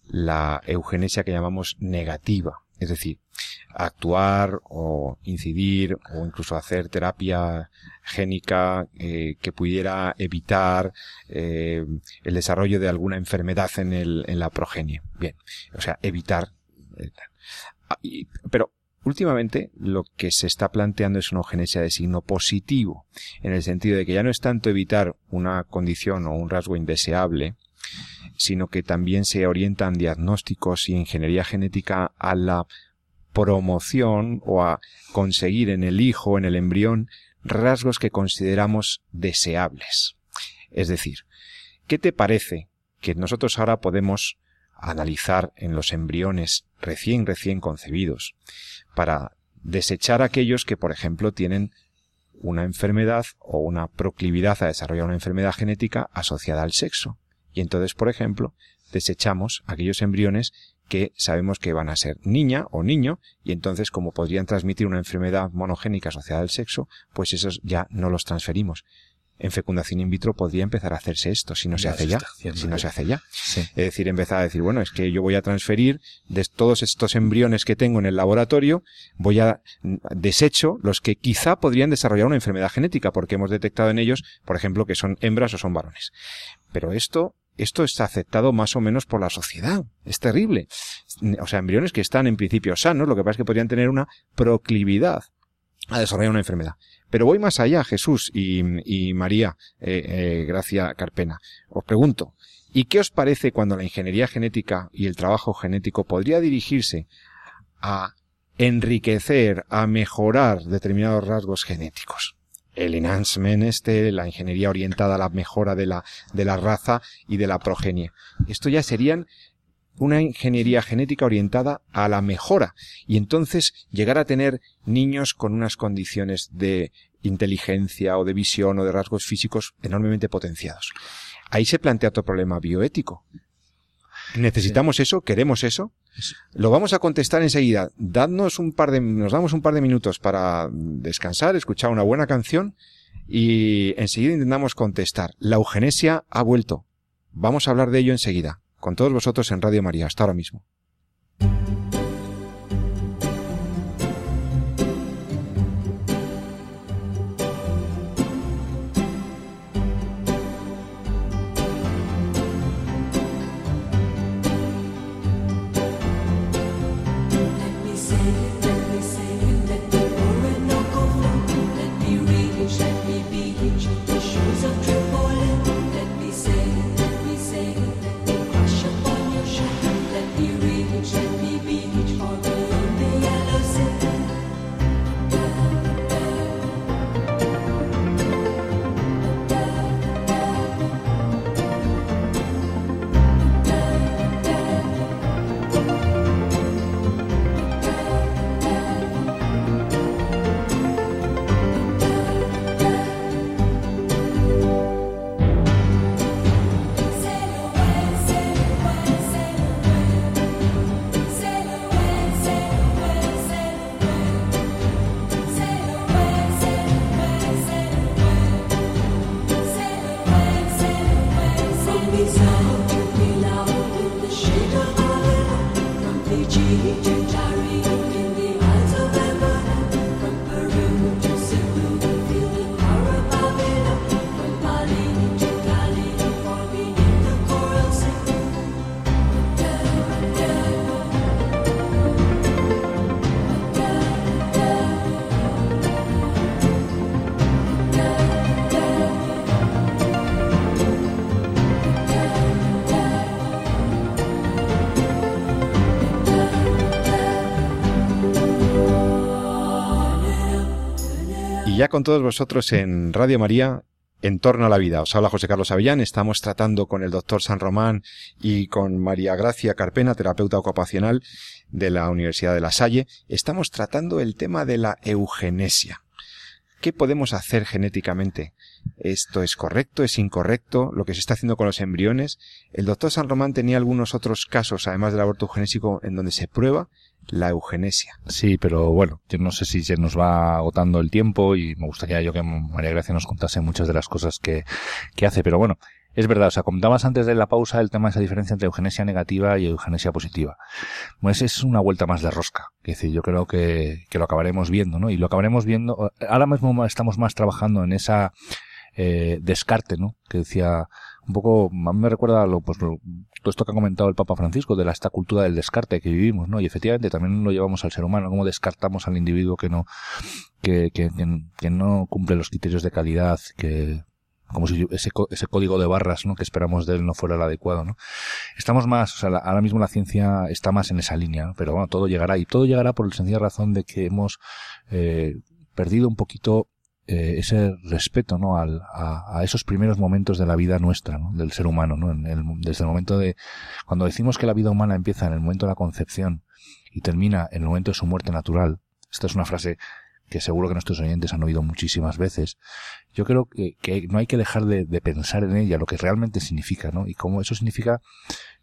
la eugenesia que llamamos negativa. Es decir, actuar o incidir o incluso hacer terapia génica eh, que pudiera evitar eh, el desarrollo de alguna enfermedad en, el, en la progenie. Bien, o sea, evitar. eh, ah, pero últimamente lo que se está planteando es una eugenesia de signo positivo, en el sentido de que ya no es tanto evitar una condición o un rasgo indeseable, sino que también se orientan diagnósticos y ingeniería genética a la promoción o a conseguir en el hijo, en el embrión, rasgos que consideramos deseables. Es decir, ¿qué te parece que nosotros ahora podemos analizar en los embriones recién recién concebidos para desechar aquellos que, por ejemplo, tienen una enfermedad o una proclividad a desarrollar una enfermedad genética asociada al sexo? Y entonces, por ejemplo, desechamos aquellos embriones que sabemos que van a ser niña o niño y entonces como podrían transmitir una enfermedad monogénica asociada al sexo, pues esos ya no los transferimos en fecundación in vitro podría empezar a hacerse esto si no se hace ya. Si no se hace ya. Es decir, empezar a decir, bueno, es que yo voy a transferir de todos estos embriones que tengo en el laboratorio, voy a desecho los que quizá podrían desarrollar una enfermedad genética porque hemos detectado en ellos, por ejemplo, que son hembras o son varones. Pero esto esto está aceptado más o menos por la sociedad. Es terrible. O sea, embriones que están en principio sanos, lo que pasa es que podrían tener una proclividad a desarrollar una enfermedad. Pero voy más allá, Jesús y, María eh, eh, Gracia Carpena. Os pregunto, ¿y qué os parece cuando la ingeniería genética y el trabajo genético podría dirigirse a enriquecer, a mejorar determinados rasgos genéticos? El enhancement este, la ingeniería orientada a la mejora de la, de la raza y de la progenie. Esto ya serían una ingeniería genética orientada a la mejora y entonces llegar a tener niños con unas condiciones de inteligencia o de visión o de rasgos físicos enormemente potenciados. Ahí se plantea otro problema bioético. ¿Necesitamos eso? ¿Queremos eso? Lo vamos a contestar enseguida. Dadnos un par de, nos damos un par de minutos para descansar, escuchar una buena canción y enseguida intentamos contestar. La eugenesia ha vuelto. Vamos a hablar de ello enseguida con todos vosotros en Radio María. Hasta ahora mismo. Ya con todos vosotros en Radio María, en torno a la vida. Os habla José Carlos Avellán. Estamos tratando con el doctor San Román y con María Gracia Carpena, terapeuta ocupacional de la Universidad de La Salle. Estamos tratando el tema de la eugenesia. ¿Qué podemos hacer genéticamente? ¿Esto es correcto? ¿Es incorrecto? ¿Lo que se está haciendo con los embriones? El doctor San Román tenía algunos otros casos, además del aborto eugenésico, en donde se prueba la eugenesia. Sí, pero bueno, yo no sé si se nos va agotando el tiempo y me gustaría yo que María Gracia nos contase muchas de las cosas que, que hace, pero bueno, es verdad, o sea, comentabas antes de la pausa el tema de esa diferencia entre eugenesia negativa y eugenesia positiva. Pues es una vuelta más de rosca. Es decir, yo creo que, que lo acabaremos viendo, ¿no? Y lo acabaremos viendo, ahora mismo estamos más trabajando en esa eh, descarte, ¿no? Que decía un poco, a mí me recuerda lo, pues, todo esto que ha comentado el Papa Francisco de la, esta cultura del descarte que vivimos, ¿no? Y efectivamente también lo llevamos al ser humano, cómo descartamos al individuo que no, que, que, que no cumple los criterios de calidad, que, como si ese, ese código de barras ¿no? que esperamos de él no fuera el adecuado. ¿no? Estamos más, o sea, ahora mismo la ciencia está más en esa línea, ¿no? pero bueno, todo llegará y todo llegará por la sencilla razón de que hemos eh, perdido un poquito eh, ese respeto ¿no? Al, a, esos primeros momentos de la vida nuestra, ¿no? del ser humano, ¿no? En el, desde el momento de cuando decimos que la vida humana empieza en el momento de la concepción y termina en el momento de su muerte natural. Esta es una frase que seguro que nuestros oyentes han oído muchísimas veces, yo creo que, que no hay que dejar de, de, pensar en ella, lo que realmente significa, ¿no? Y cómo eso significa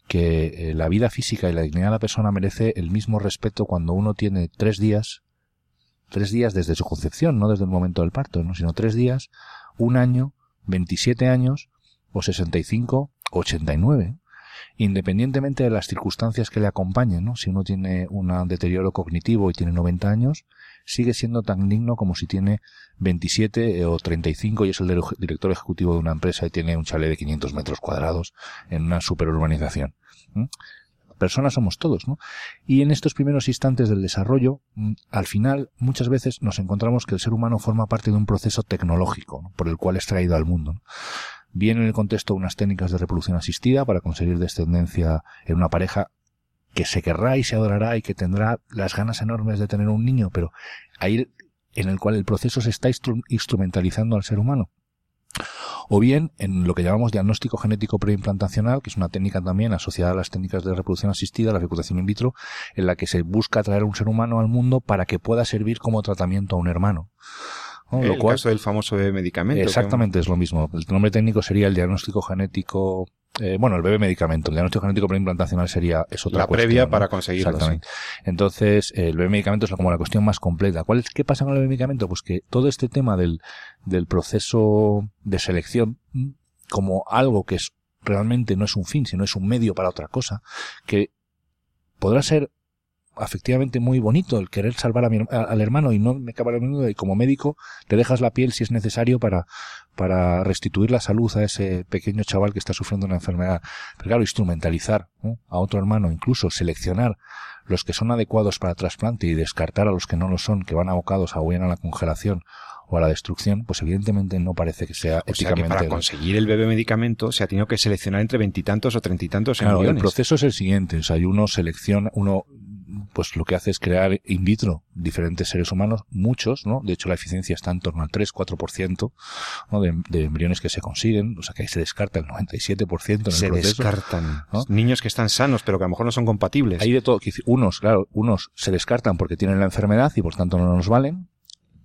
que eh, la vida física y la dignidad de la persona merece el mismo respeto cuando uno tiene tres días, tres días desde su concepción, no desde el momento del parto, ¿no? sino tres días, un año, 27 años, o 65, 89 independientemente de las circunstancias que le acompañen, ¿no? Si uno tiene un deterioro cognitivo y tiene 90 años, sigue siendo tan digno como si tiene 27 eh, o 35 y es el director ejecutivo de una empresa y tiene un chalet de 500 metros cuadrados en una superurbanización. Personas somos todos, ¿no? Y en estos primeros instantes del desarrollo, mm, al final, muchas veces nos encontramos que el ser humano forma parte de un proceso tecnológico, por el cual es traído al mundo bien en el contexto de unas técnicas de reproducción asistida para conseguir descendencia en una pareja que se querrá y se adorará y que tendrá las ganas enormes de tener un niño, pero ahí en el cual el proceso se está instrumentalizando al ser humano. O bien en lo que llamamos diagnóstico genético preimplantacional, que es una técnica también asociada a las técnicas de reproducción asistida, la fecundación in vitro, en la que se busca traer un ser humano al mundo para que pueda servir como tratamiento a un hermano. El caso del famoso bebé medicamento. Exactamente, es lo mismo. El nombre técnico sería el diagnóstico genético eh, bueno, el bebé medicamento, el diagnóstico genético preimplantacional sería es otra la previa para conseguirlo. Exactamente. Entonces, el bebé medicamento es como la cuestión más completa. ¿Cuál es, ¿Qué pasa con el bebé medicamento? Pues que todo este tema del, del proceso de selección, como algo que es realmente no es un fin, sino es un medio para otra cosa, que podrá ser efectivamente muy bonito el querer salvar a al hermano y no me acaba el y como médico te dejas la piel si es necesario para, para restituir la salud a ese pequeño chaval que está sufriendo una enfermedad. Pero claro, instrumentalizar a otro hermano, incluso seleccionar los que son adecuados para trasplante y descartar a los que no lo son, que van abocados a huir a la congelación o a la destrucción, pues evidentemente no parece que sea o Sea que para conseguir el bebé medicamento se ha tenido que seleccionar entre veintitantos o treinta y tantos claro, El proceso es el siguiente, o sea, uno selecciona, uno pues lo que hace es crear in vitro diferentes seres humanos, muchos, ¿no? De hecho, la eficiencia está en torno al 3-4%, ¿no? De, de, embriones que se consiguen, o sea que ahí se descarta el 97% en el se proceso. Se descartan. Niños que están sanos, pero que a lo mejor no son compatibles. Hay de todo. Unos, claro, unos se descartan porque tienen la enfermedad y por tanto no nos valen,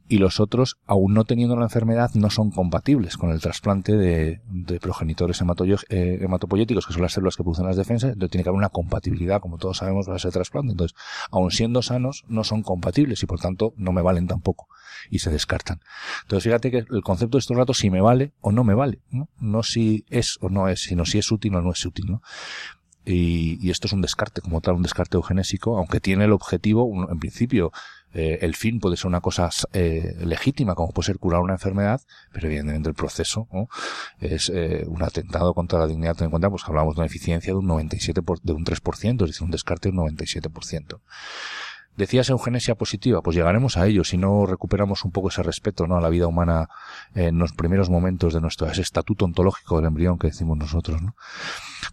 y los otros, aún no teniendo la enfermedad, no son compatibles con el trasplante de, progenitores eh, hematopoyéticos, que son las células que producen las defensas, entonces tiene que haber una compatibilidad, como todos sabemos, para ese trasplante. Entonces, aún siendo sanos, no son compatibles y por tanto no me valen tampoco y se descartan. Entonces, fíjate que el concepto de estos ratos si me vale o no me vale, ¿no? Si es o no es, sino si es útil o no es útil. Y, y, esto es un descarte como tal, un descarte eugenésico, aunque tiene el objetivo, en principio, eh, el fin puede ser una cosa eh, legítima, como puede ser curar una enfermedad, pero evidentemente el proceso es eh, un atentado contra la dignidad. Ten en cuenta, pues hablamos de una eficiencia de un 97 de un 3%, es decir, un descarte de un 97%. Decías eugenesia positiva, pues llegaremos a ello si no recuperamos un poco ese respeto ¿no? a la vida humana en los primeros momentos de nuestro ese estatuto ontológico del embrión que decimos nosotros. ¿no?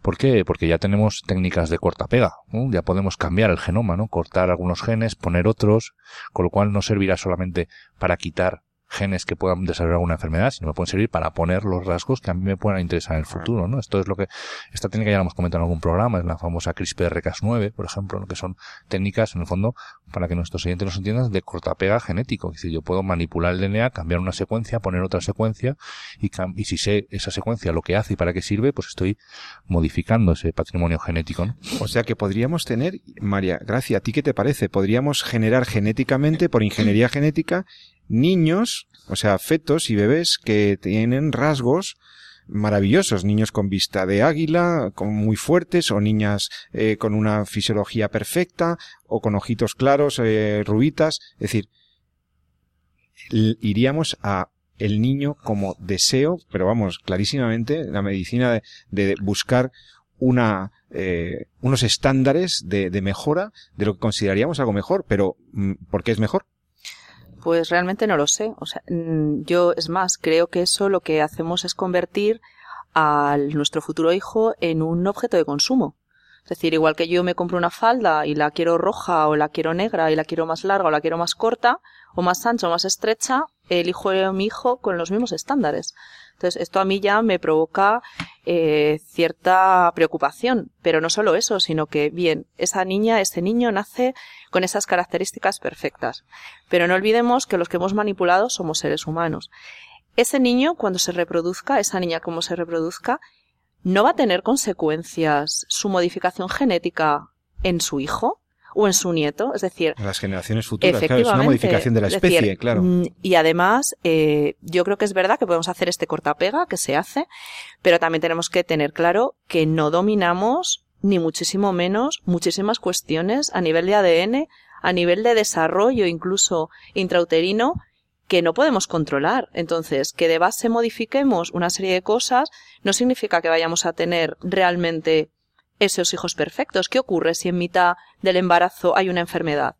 ¿Por qué? Porque ya tenemos técnicas de corta pega, ya podemos cambiar el genoma, ¿no? cortar algunos genes, poner otros, con lo cual no servirá solamente para quitar genes que puedan desarrollar una enfermedad, sino me pueden servir para poner los rasgos que a mí me puedan interesar en el futuro, ¿no? Esto es lo que, esta técnica ya la hemos comentado en algún programa, es la famosa CRISPR-Cas9, por ejemplo, que son técnicas, en el fondo, para que nuestros oyentes nos entiendan, de cortapega genético. Es decir, yo puedo manipular el DNA, cambiar una secuencia, poner otra secuencia, y, y si sé esa secuencia lo que hace y para qué sirve, pues estoy modificando ese patrimonio genético, ¿no? O sea que podríamos tener, María Gracia, ¿a ti qué te parece? Podríamos generar genéticamente, por ingeniería genética, niños, o sea, fetos y bebés que tienen rasgos maravillosos, niños con vista de águila, con muy fuertes, o niñas eh, con una fisiología perfecta, o con ojitos claros, eh, rubitas, es decir, iríamos a el niño como deseo, pero vamos, clarísimamente, la medicina de, buscar una, eh, unos estándares de, de, mejora de lo que consideraríamos algo mejor, pero mm, ¿por qué es mejor? Pues realmente no lo sé. O sea, mm, yo, es más, creo que eso lo que hacemos es convertir a nuestro futuro hijo en un objeto de consumo. Es decir, igual que yo me compro una falda y la quiero roja o la quiero negra y la quiero más larga o la quiero más corta o más ancha o más estrecha, elijo a mi hijo con los mismos estándares. Entonces, esto a mí ya me provoca eh, cierta preocupación, pero no solo eso, sino que, bien, esa niña, ese niño nace con esas características perfectas. Pero no olvidemos que los que hemos manipulado somos seres humanos. Ese niño, cuando se reproduzca, esa niña como se reproduzca, ¿no va a tener consecuencias su modificación genética en su hijo? o en su nieto, es decir... En las generaciones futuras, claro, es una modificación de la especie, claro. Mm, y además, eh, yo creo que es verdad que podemos hacer este cortapega que se hace, pero también tenemos que tener claro que no dominamos ni muchísimo menos muchísimas cuestiones a nivel de ADN, a nivel de desarrollo incluso intrauterino, que no podemos controlar. Entonces, que de base modifiquemos una serie de cosas no significa que vayamos a tener realmente esos hijos perfectos. ¿Qué ocurre si en mitad del embarazo hay una enfermedad?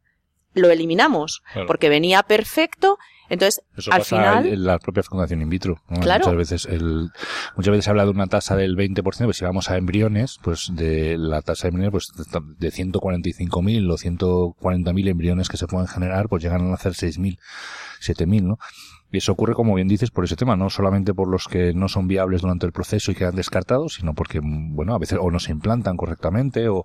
Lo eliminamos, porque venía perfecto entonces, al final. En la propia fecundación in vitro. Muchas veces, el, muchas veces se habla de una tasa del 20%, pues si vamos a embriones, pues de la tasa de embriones, pues de 145.000 o 140.000 embriones que se pueden generar, pues llegan a nacer 6.000, 7.000, ¿no? Y eso ocurre, como bien dices, por ese tema, no solamente por los que no son viables durante el proceso y quedan descartados, sino porque, bueno, a veces o no se implantan correctamente o,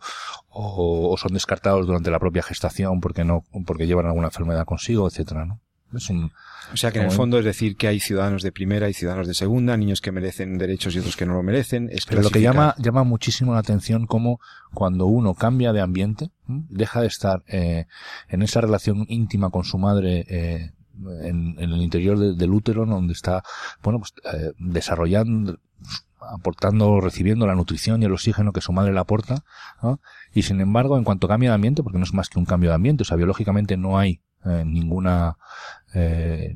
o, son descartados durante la propia gestación porque no, porque llevan alguna enfermedad consigo, etcétera, ¿no? O sea que en el fondo es decir que hay ciudadanos de primera y ciudadanos de segunda, niños que merecen derechos y otros que no lo merecen. Pero lo que llama, llama muchísimo la atención como cuando uno cambia de ambiente, deja de estar eh, en esa relación íntima con su madre eh, en, el interior del útero, donde está, bueno, pues eh, desarrollando, aportando, recibiendo la nutrición y el oxígeno que su madre le aporta, y sin embargo, en cuanto cambia de ambiente, porque no es más que un cambio de ambiente, o sea, biológicamente no hay eh, ninguna eh,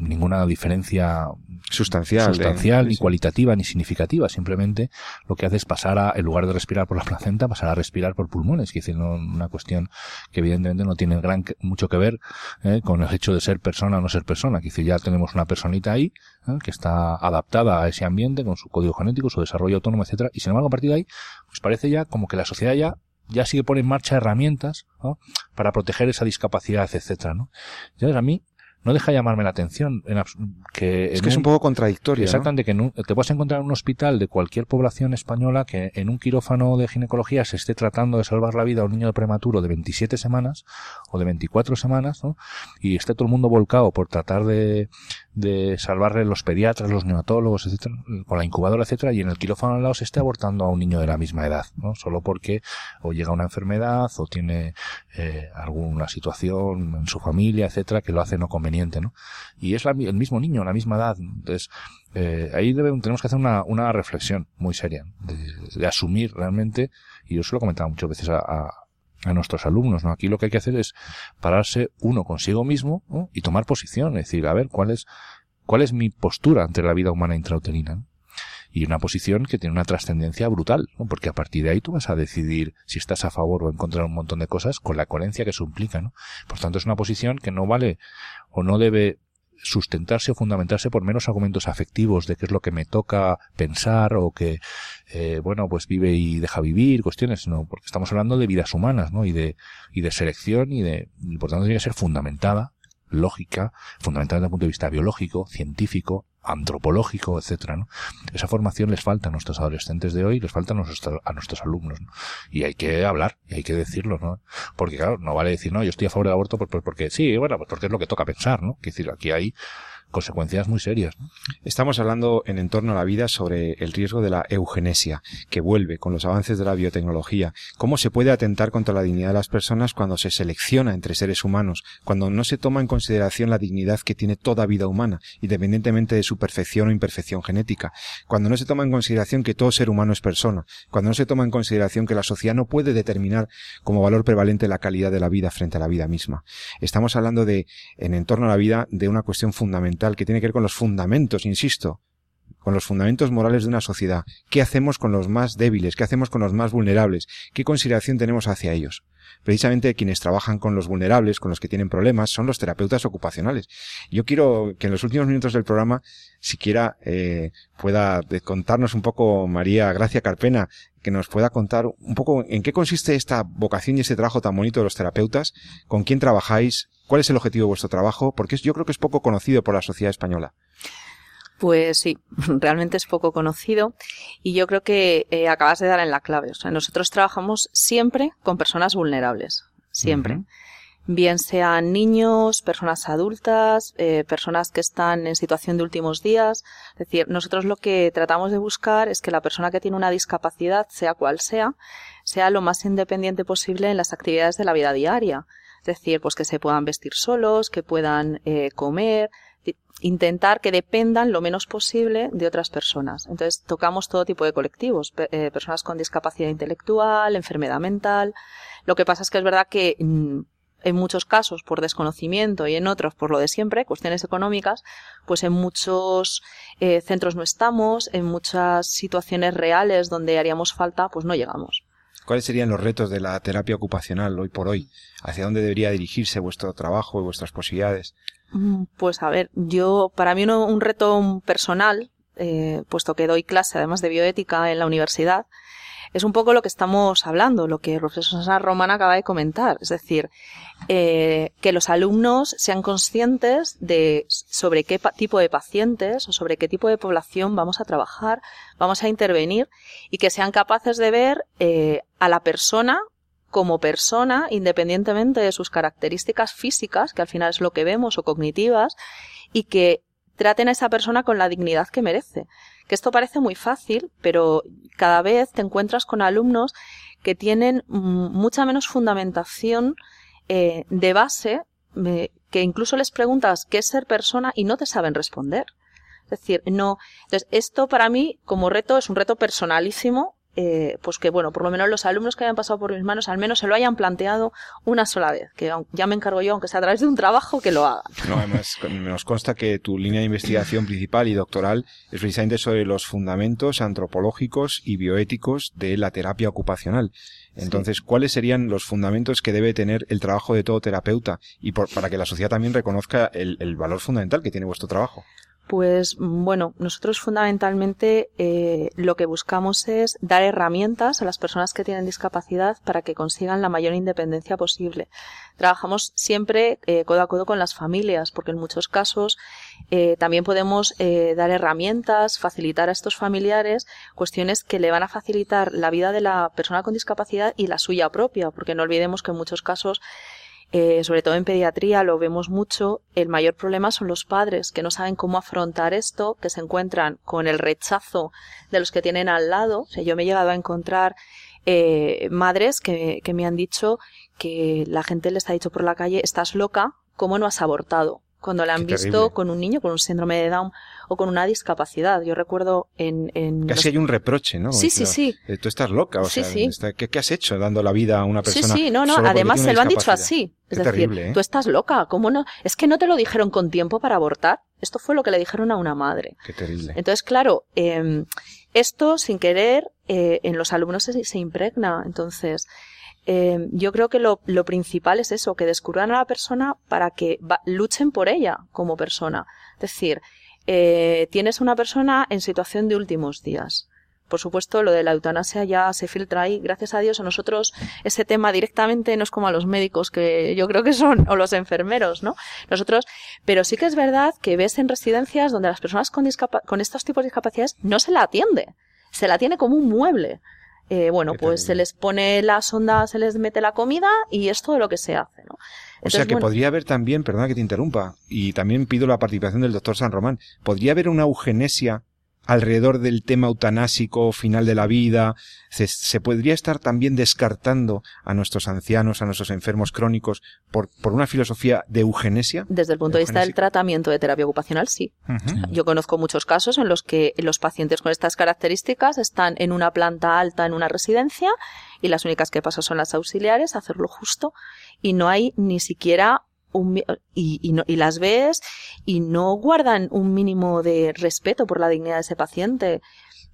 ninguna diferencia sustancial, sustancial ni cualitativa ni significativa. Simplemente lo que hace es pasar a, en lugar de respirar por la placenta, pasar a respirar por pulmones, que es una cuestión que evidentemente no tiene gran, mucho que ver eh, con el hecho de ser persona o no ser persona. Que ya tenemos una personita ahí eh, que está adaptada a ese ambiente con su código genético, su desarrollo autónomo, etcétera, y sin embargo a partir de ahí, pues parece ya como que la sociedad ya ya sí que pone en marcha herramientas para proteger esa discapacidad, etcétera, ¿no? Entonces a mí no deja llamarme la atención. En que es que es un poco contradictorio. Exactamente, que te puedes encontrar en un hospital de cualquier población española que en un quirófano de ginecología se esté tratando de salvar la vida a un niño prematuro de 27 semanas o de 24 semanas, ¿no? Y esté todo el mundo volcado por tratar de, de salvarle los pediatras, los neonatólogos, etcétera, con la incubadora, etcétera, y en el quirófano al lado se esté abortando a un niño de la misma edad, ¿no? Solo porque o llega una enfermedad o tiene eh, alguna situación en su familia, etcétera, que lo hace no Y es el mismo niño, la misma edad. Entonces, eh, ahí tenemos que hacer una, reflexión muy seria, de, asumir realmente, y yo se lo he comentado muchas veces a, a nuestros alumnos, ¿no? Aquí lo que hay que hacer es pararse uno consigo mismo y tomar posición, es decir, a ver, ¿cuál es, cuál es mi postura ante la vida humana intrauterina? y una posición que tiene una trascendencia brutal, porque a partir de ahí tú vas a decidir si estás a favor o en contra de un montón de cosas con la coherencia que eso implica, ¿no? Por tanto, es una posición que no vale o no debe sustentarse o fundamentarse por menos argumentos afectivos de qué es lo que me toca pensar o que, eh, bueno, pues vive y deja vivir, cuestiones, no, porque estamos hablando de vidas humanas, ¿no? Y de, y de selección y de, y por tanto tiene que ser fundamentada, lógica, fundamentada desde el punto de vista biológico, científico, antropológico, etcétera, ¿no? Esa formación les falta a nuestros adolescentes de hoy, les falta a nuestros, a nuestros alumnos, ¿no? Y hay que hablar, y hay que decirlo, ¿no? Porque claro, no vale decir, no, yo estoy a favor del aborto porque, porque sí, bueno, pues porque es lo que toca pensar, ¿no? Es decir, aquí hay consecuencias muy serias. Estamos hablando en entorno a la vida sobre el riesgo de la eugenesia, que vuelve con los avances de la biotecnología. ¿Cómo se puede atentar contra la dignidad de las personas cuando se selecciona entre seres humanos, cuando no se toma en consideración la dignidad que tiene toda vida humana, independientemente de su perfección o imperfección genética, cuando no se toma en consideración que todo ser humano es persona, cuando no se toma en consideración que la sociedad no puede determinar como valor prevalente la calidad de la vida frente a la vida misma? Estamos hablando de, en entorno a la vida, de una cuestión fundamental que tiene que ver con los fundamentos, insisto, con los fundamentos morales de una sociedad. ¿Qué hacemos con los más débiles? ¿Qué hacemos con los más vulnerables? ¿Qué consideración tenemos hacia ellos? Precisamente quienes trabajan con los vulnerables, con los que tienen problemas, son los terapeutas ocupacionales. Yo quiero que en los últimos minutos del programa, siquiera eh, pueda contarnos un poco María Gracia Carpena, que nos pueda contar un poco en qué consiste esta vocación y ese trabajo tan bonito de los terapeutas, con quién trabajáis, ¿Cuál es el objetivo de vuestro trabajo? Porque yo creo que es poco conocido por la sociedad española. Pues sí, realmente es poco conocido y yo creo que eh, acabas de dar en la clave. O sea, nosotros trabajamos siempre con personas vulnerables, siempre. bien sean niños, personas adultas, eh, personas que están en situación de últimos días. Es decir, nosotros lo que tratamos de buscar es que la persona que tiene una discapacidad, sea cual sea, sea lo más independiente posible en las actividades de la vida diaria. Es decir, pues que se puedan vestir solos, que puedan eh, comer, intentar que dependan lo menos posible de otras personas. Entonces tocamos todo tipo de colectivos, eh, personas con discapacidad intelectual, enfermedad mental. Lo que pasa es que es verdad que mm, en muchos casos por desconocimiento y en otros por lo de siempre, cuestiones económicas, pues en muchos eh, centros no estamos, en muchas situaciones reales donde haríamos falta, pues no llegamos. ¿Cuáles serían los retos de la terapia ocupacional hoy por hoy? ¿Hacia dónde debería dirigirse vuestro trabajo y vuestras posibilidades? Mm, pues a ver, yo, para mí un reto personal, eh, puesto que doy clase además de bioética en la universidad, es un poco lo que estamos hablando, lo que el profesor Román acaba de comentar. Es decir, eh, que los alumnos sean conscientes de sobre qué tipo de pacientes o sobre qué tipo de población vamos a trabajar, vamos a intervenir y que sean capaces de ver eh, a la persona como persona, independientemente de sus características físicas, que al final es lo que vemos, o cognitivas, y que traten a esa persona con la dignidad que merece. Que esto parece muy fácil, pero cada vez te encuentras con alumnos que tienen mucha menos fundamentación eh, de base, que incluso les preguntas qué es ser persona y no te saben responder. Es decir, no. Entonces, esto para mí, como reto, es un reto personalísimo eh, pues que bueno, por lo menos los alumnos que hayan pasado por mis manos al menos se lo hayan planteado una sola vez, que ya me encargo yo, aunque sea a través de un trabajo, que lo hagan. No, además nos consta que tu línea de investigación principal y doctoral es precisamente sobre los fundamentos antropológicos y bioéticos de la terapia ocupacional. Entonces, ¿cuáles serían los fundamentos que debe tener el trabajo de todo terapeuta y para que la sociedad también reconozca el valor fundamental que tiene vuestro trabajo? Pues bueno, nosotros fundamentalmente eh, lo que buscamos es dar herramientas a las personas que tienen discapacidad para que consigan la mayor independencia posible. Trabajamos siempre eh, codo a codo con las familias, porque en muchos casos eh, también podemos dar herramientas, facilitar a estos familiares cuestiones que le van a facilitar la vida de la persona con discapacidad y la suya propia, porque no olvidemos que en muchos casos eh, sobre todo en pediatría lo vemos mucho, el mayor problema son los padres que no saben cómo afrontar esto, que se encuentran con el rechazo de los que tienen al lado. O sea, yo me he llegado a encontrar eh, madres que, que me han dicho que la gente les ha dicho por la calle, estás loca, ¿cómo no has abortado? Cuando la han visto con un niño con un síndrome de Down o con una discapacidad. Yo recuerdo en... en Casi hay un reproche, ¿no? Sí, sí, sí. Eh, tú estás loca, o sea, ¿qué, has hecho dando la vida a una persona? Sí, sí, no, no, además se lo han dicho así. Es decir, ¿eh? tú estás loca, ¿cómo no? Es que no te lo dijeron con tiempo para abortar. Esto fue lo que le dijeron a una madre. Qué terrible. Entonces, claro, eh, esto sin querer eh, en los alumnos se, se impregna. Entonces, eh, yo creo que lo, lo, principal es eso, que descubran a la persona para que luchen por ella como persona. Es decir, eh, tienes una persona en situación de últimos días. Por supuesto, lo de la eutanasia ya se filtra ahí. Gracias a Dios, a nosotros ese tema directamente no es como a los médicos, que yo creo que son, o los enfermeros, ¿no? Nosotros, pero sí que es verdad que ves en residencias donde las personas con, con estos tipos de discapacidades no se la atiende. Se la tiene como un mueble. Eh, bueno, pues se les pone la sonda, se les mete la comida y es todo lo que se hace, ¿no? o sea que podría haber también, perdona que te interrumpa, y también pido la participación del doctor San Román, podría haber una eugenesia alrededor del tema eutanásico final de la vida, se, podría estar también descartando a nuestros ancianos, a nuestros enfermos crónicos por, por una filosofía de eugenesia? Desde el punto de, vista del tratamiento de terapia ocupacional, sí. Yo conozco muchos casos en los que los pacientes con estas características están en una planta alta en una residencia y las únicas que pasan son las auxiliares, hacerlo justo, y no hay ni siquiera y, y, no, y, las ves y no guardan un mínimo de respeto por la dignidad de ese paciente.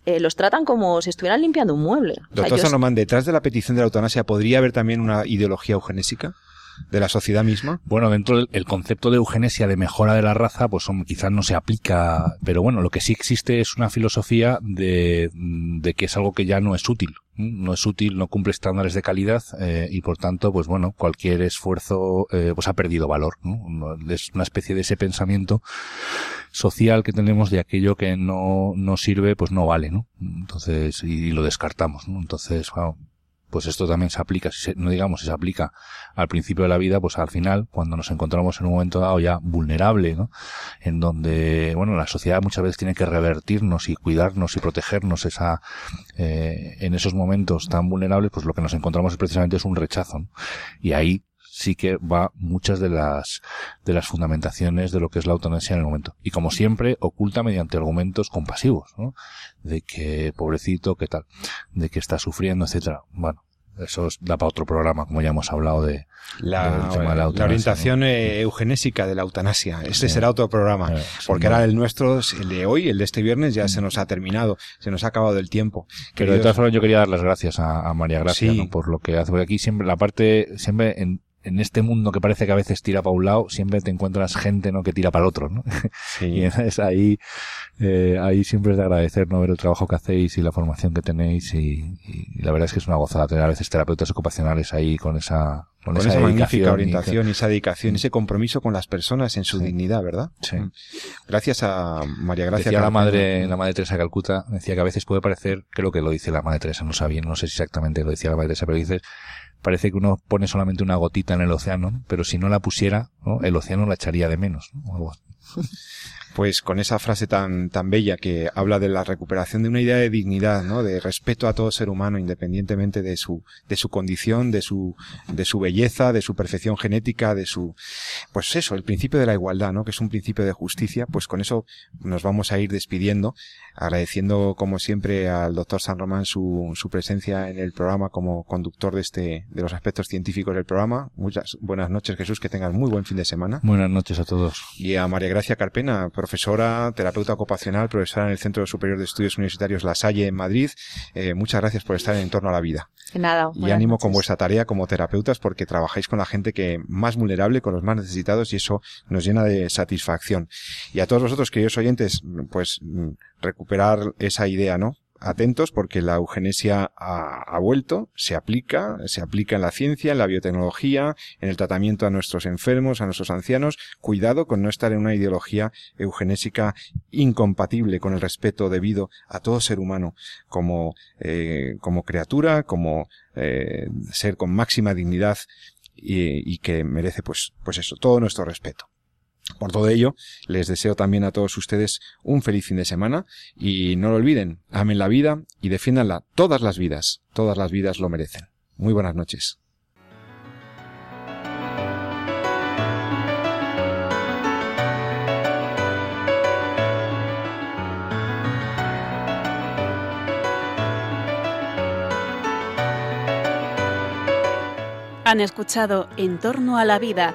Eh, los tratan como si estuvieran limpiando un mueble. Doctor o detrás de la petición de la eutanasia, ¿podría haber también una ideología eugenésica? De la sociedad misma? Bueno, dentro del concepto de eugenesia, de mejora de la raza, pues quizás no se aplica, pero bueno, lo que sí existe es una filosofía de, de que es algo que ya no es útil. No es útil, no cumple estándares de calidad eh, y por tanto, pues bueno, cualquier esfuerzo eh, pues ha perdido valor. ¿no? Es una especie de ese pensamiento social que tenemos de aquello que no, no sirve, pues no vale, ¿no? Entonces, y, lo descartamos, ¿no? Entonces, pues esto también se aplica, si no digamos si se aplica al principio de la vida, pues al final, cuando nos encontramos en un momento dado ya vulnerable, ¿no? En donde, bueno, la sociedad muchas veces tiene que revertirnos y cuidarnos y protegernos esa, eh, en esos momentos tan vulnerables, pues lo que nos encontramos precisamente es un rechazo, ¿no? Y ahí sí que va muchas de las de las fundamentaciones de lo que es la eutanasia en el momento. Y como siempre oculta mediante argumentos compasivos ¿no? de que pobrecito qué tal de que está sufriendo etcétera. Bueno eso da para otro programa, como ya hemos hablado de la, la, orientación eh, eugenésica de la eutanasia. Este será otro programa, porque ahora el nuestro, el de hoy, el de este viernes, ya se nos ha terminado, se nos ha acabado el tiempo. Pero de todas formas yo quería dar las gracias a, María Gracia por lo que hace, porque aquí siempre la parte, siempre en, en este mundo que parece que a veces tira para un lado, siempre te encuentras gente ¿no? que tira para el otro, ¿no? y es ahí, eh, ahí siempre es de agradecer ¿no? ver el trabajo que hacéis y la formación que tenéis y, la verdad es que es una gozada tener a veces terapeutas ocupacionales ahí con esa con, esa, magnífica orientación y, esa dedicación, ese compromiso con las personas en su dignidad, ¿verdad? Sí. Mm. Gracias a María Gracia. Decía la madre, la madre Teresa Calcuta, decía que a veces puede parecer, creo que lo dice la madre Teresa, no sabía, no sé si exactamente lo decía la madre Teresa, pero dices parece que uno pone solamente una gotita en el océano, pero si no la pusiera, el océano la echaría de menos. ¿no? pues con esa frase tan, tan bella que habla de la recuperación de una idea de dignidad, ¿no? De respeto a todo ser humano, independientemente de su, de su condición, de su, de su belleza, de su perfección genética, de su, pues eso, el principio de la igualdad, ¿no? Que es un principio de justicia, pues con eso nos vamos a ir despidiendo, agradeciendo como siempre al doctor San Román su, su presencia en el programa como conductor de este, de los aspectos científicos del programa. Muchas buenas noches, Jesús, que tengan muy buen fin de semana. Buenas noches a todos. Y a María Gracia Carpena, profesora, terapeuta ocupacional, profesora en el Centro Superior de Estudios Universitarios La Salle en Madrid. Eh, muchas gracias por estar en torno a la vida. De nada. Y ánimo con vuestra tarea como terapeutas porque trabajáis con la gente que más vulnerable, con los más necesitados y eso nos llena de satisfacción. Y a todos vosotros, queridos oyentes, pues recuperar esa idea, ¿no? Atentos porque la eugenesia ha, vuelto, se aplica, se aplica en la ciencia, en la biotecnología, en el tratamiento a nuestros enfermos, a nuestros ancianos. Cuidado con no estar en una ideología eugenésica incompatible con el respeto debido a todo ser humano como, eh, como criatura, como eh, ser con máxima dignidad y, y que merece pues, pues eso, todo nuestro respeto. Por todo ello, les deseo también a todos ustedes un feliz fin de semana y no lo olviden, amen la vida y defiéndanla todas las vidas, todas las vidas lo merecen. Muy buenas noches. Han escuchado En torno a la vida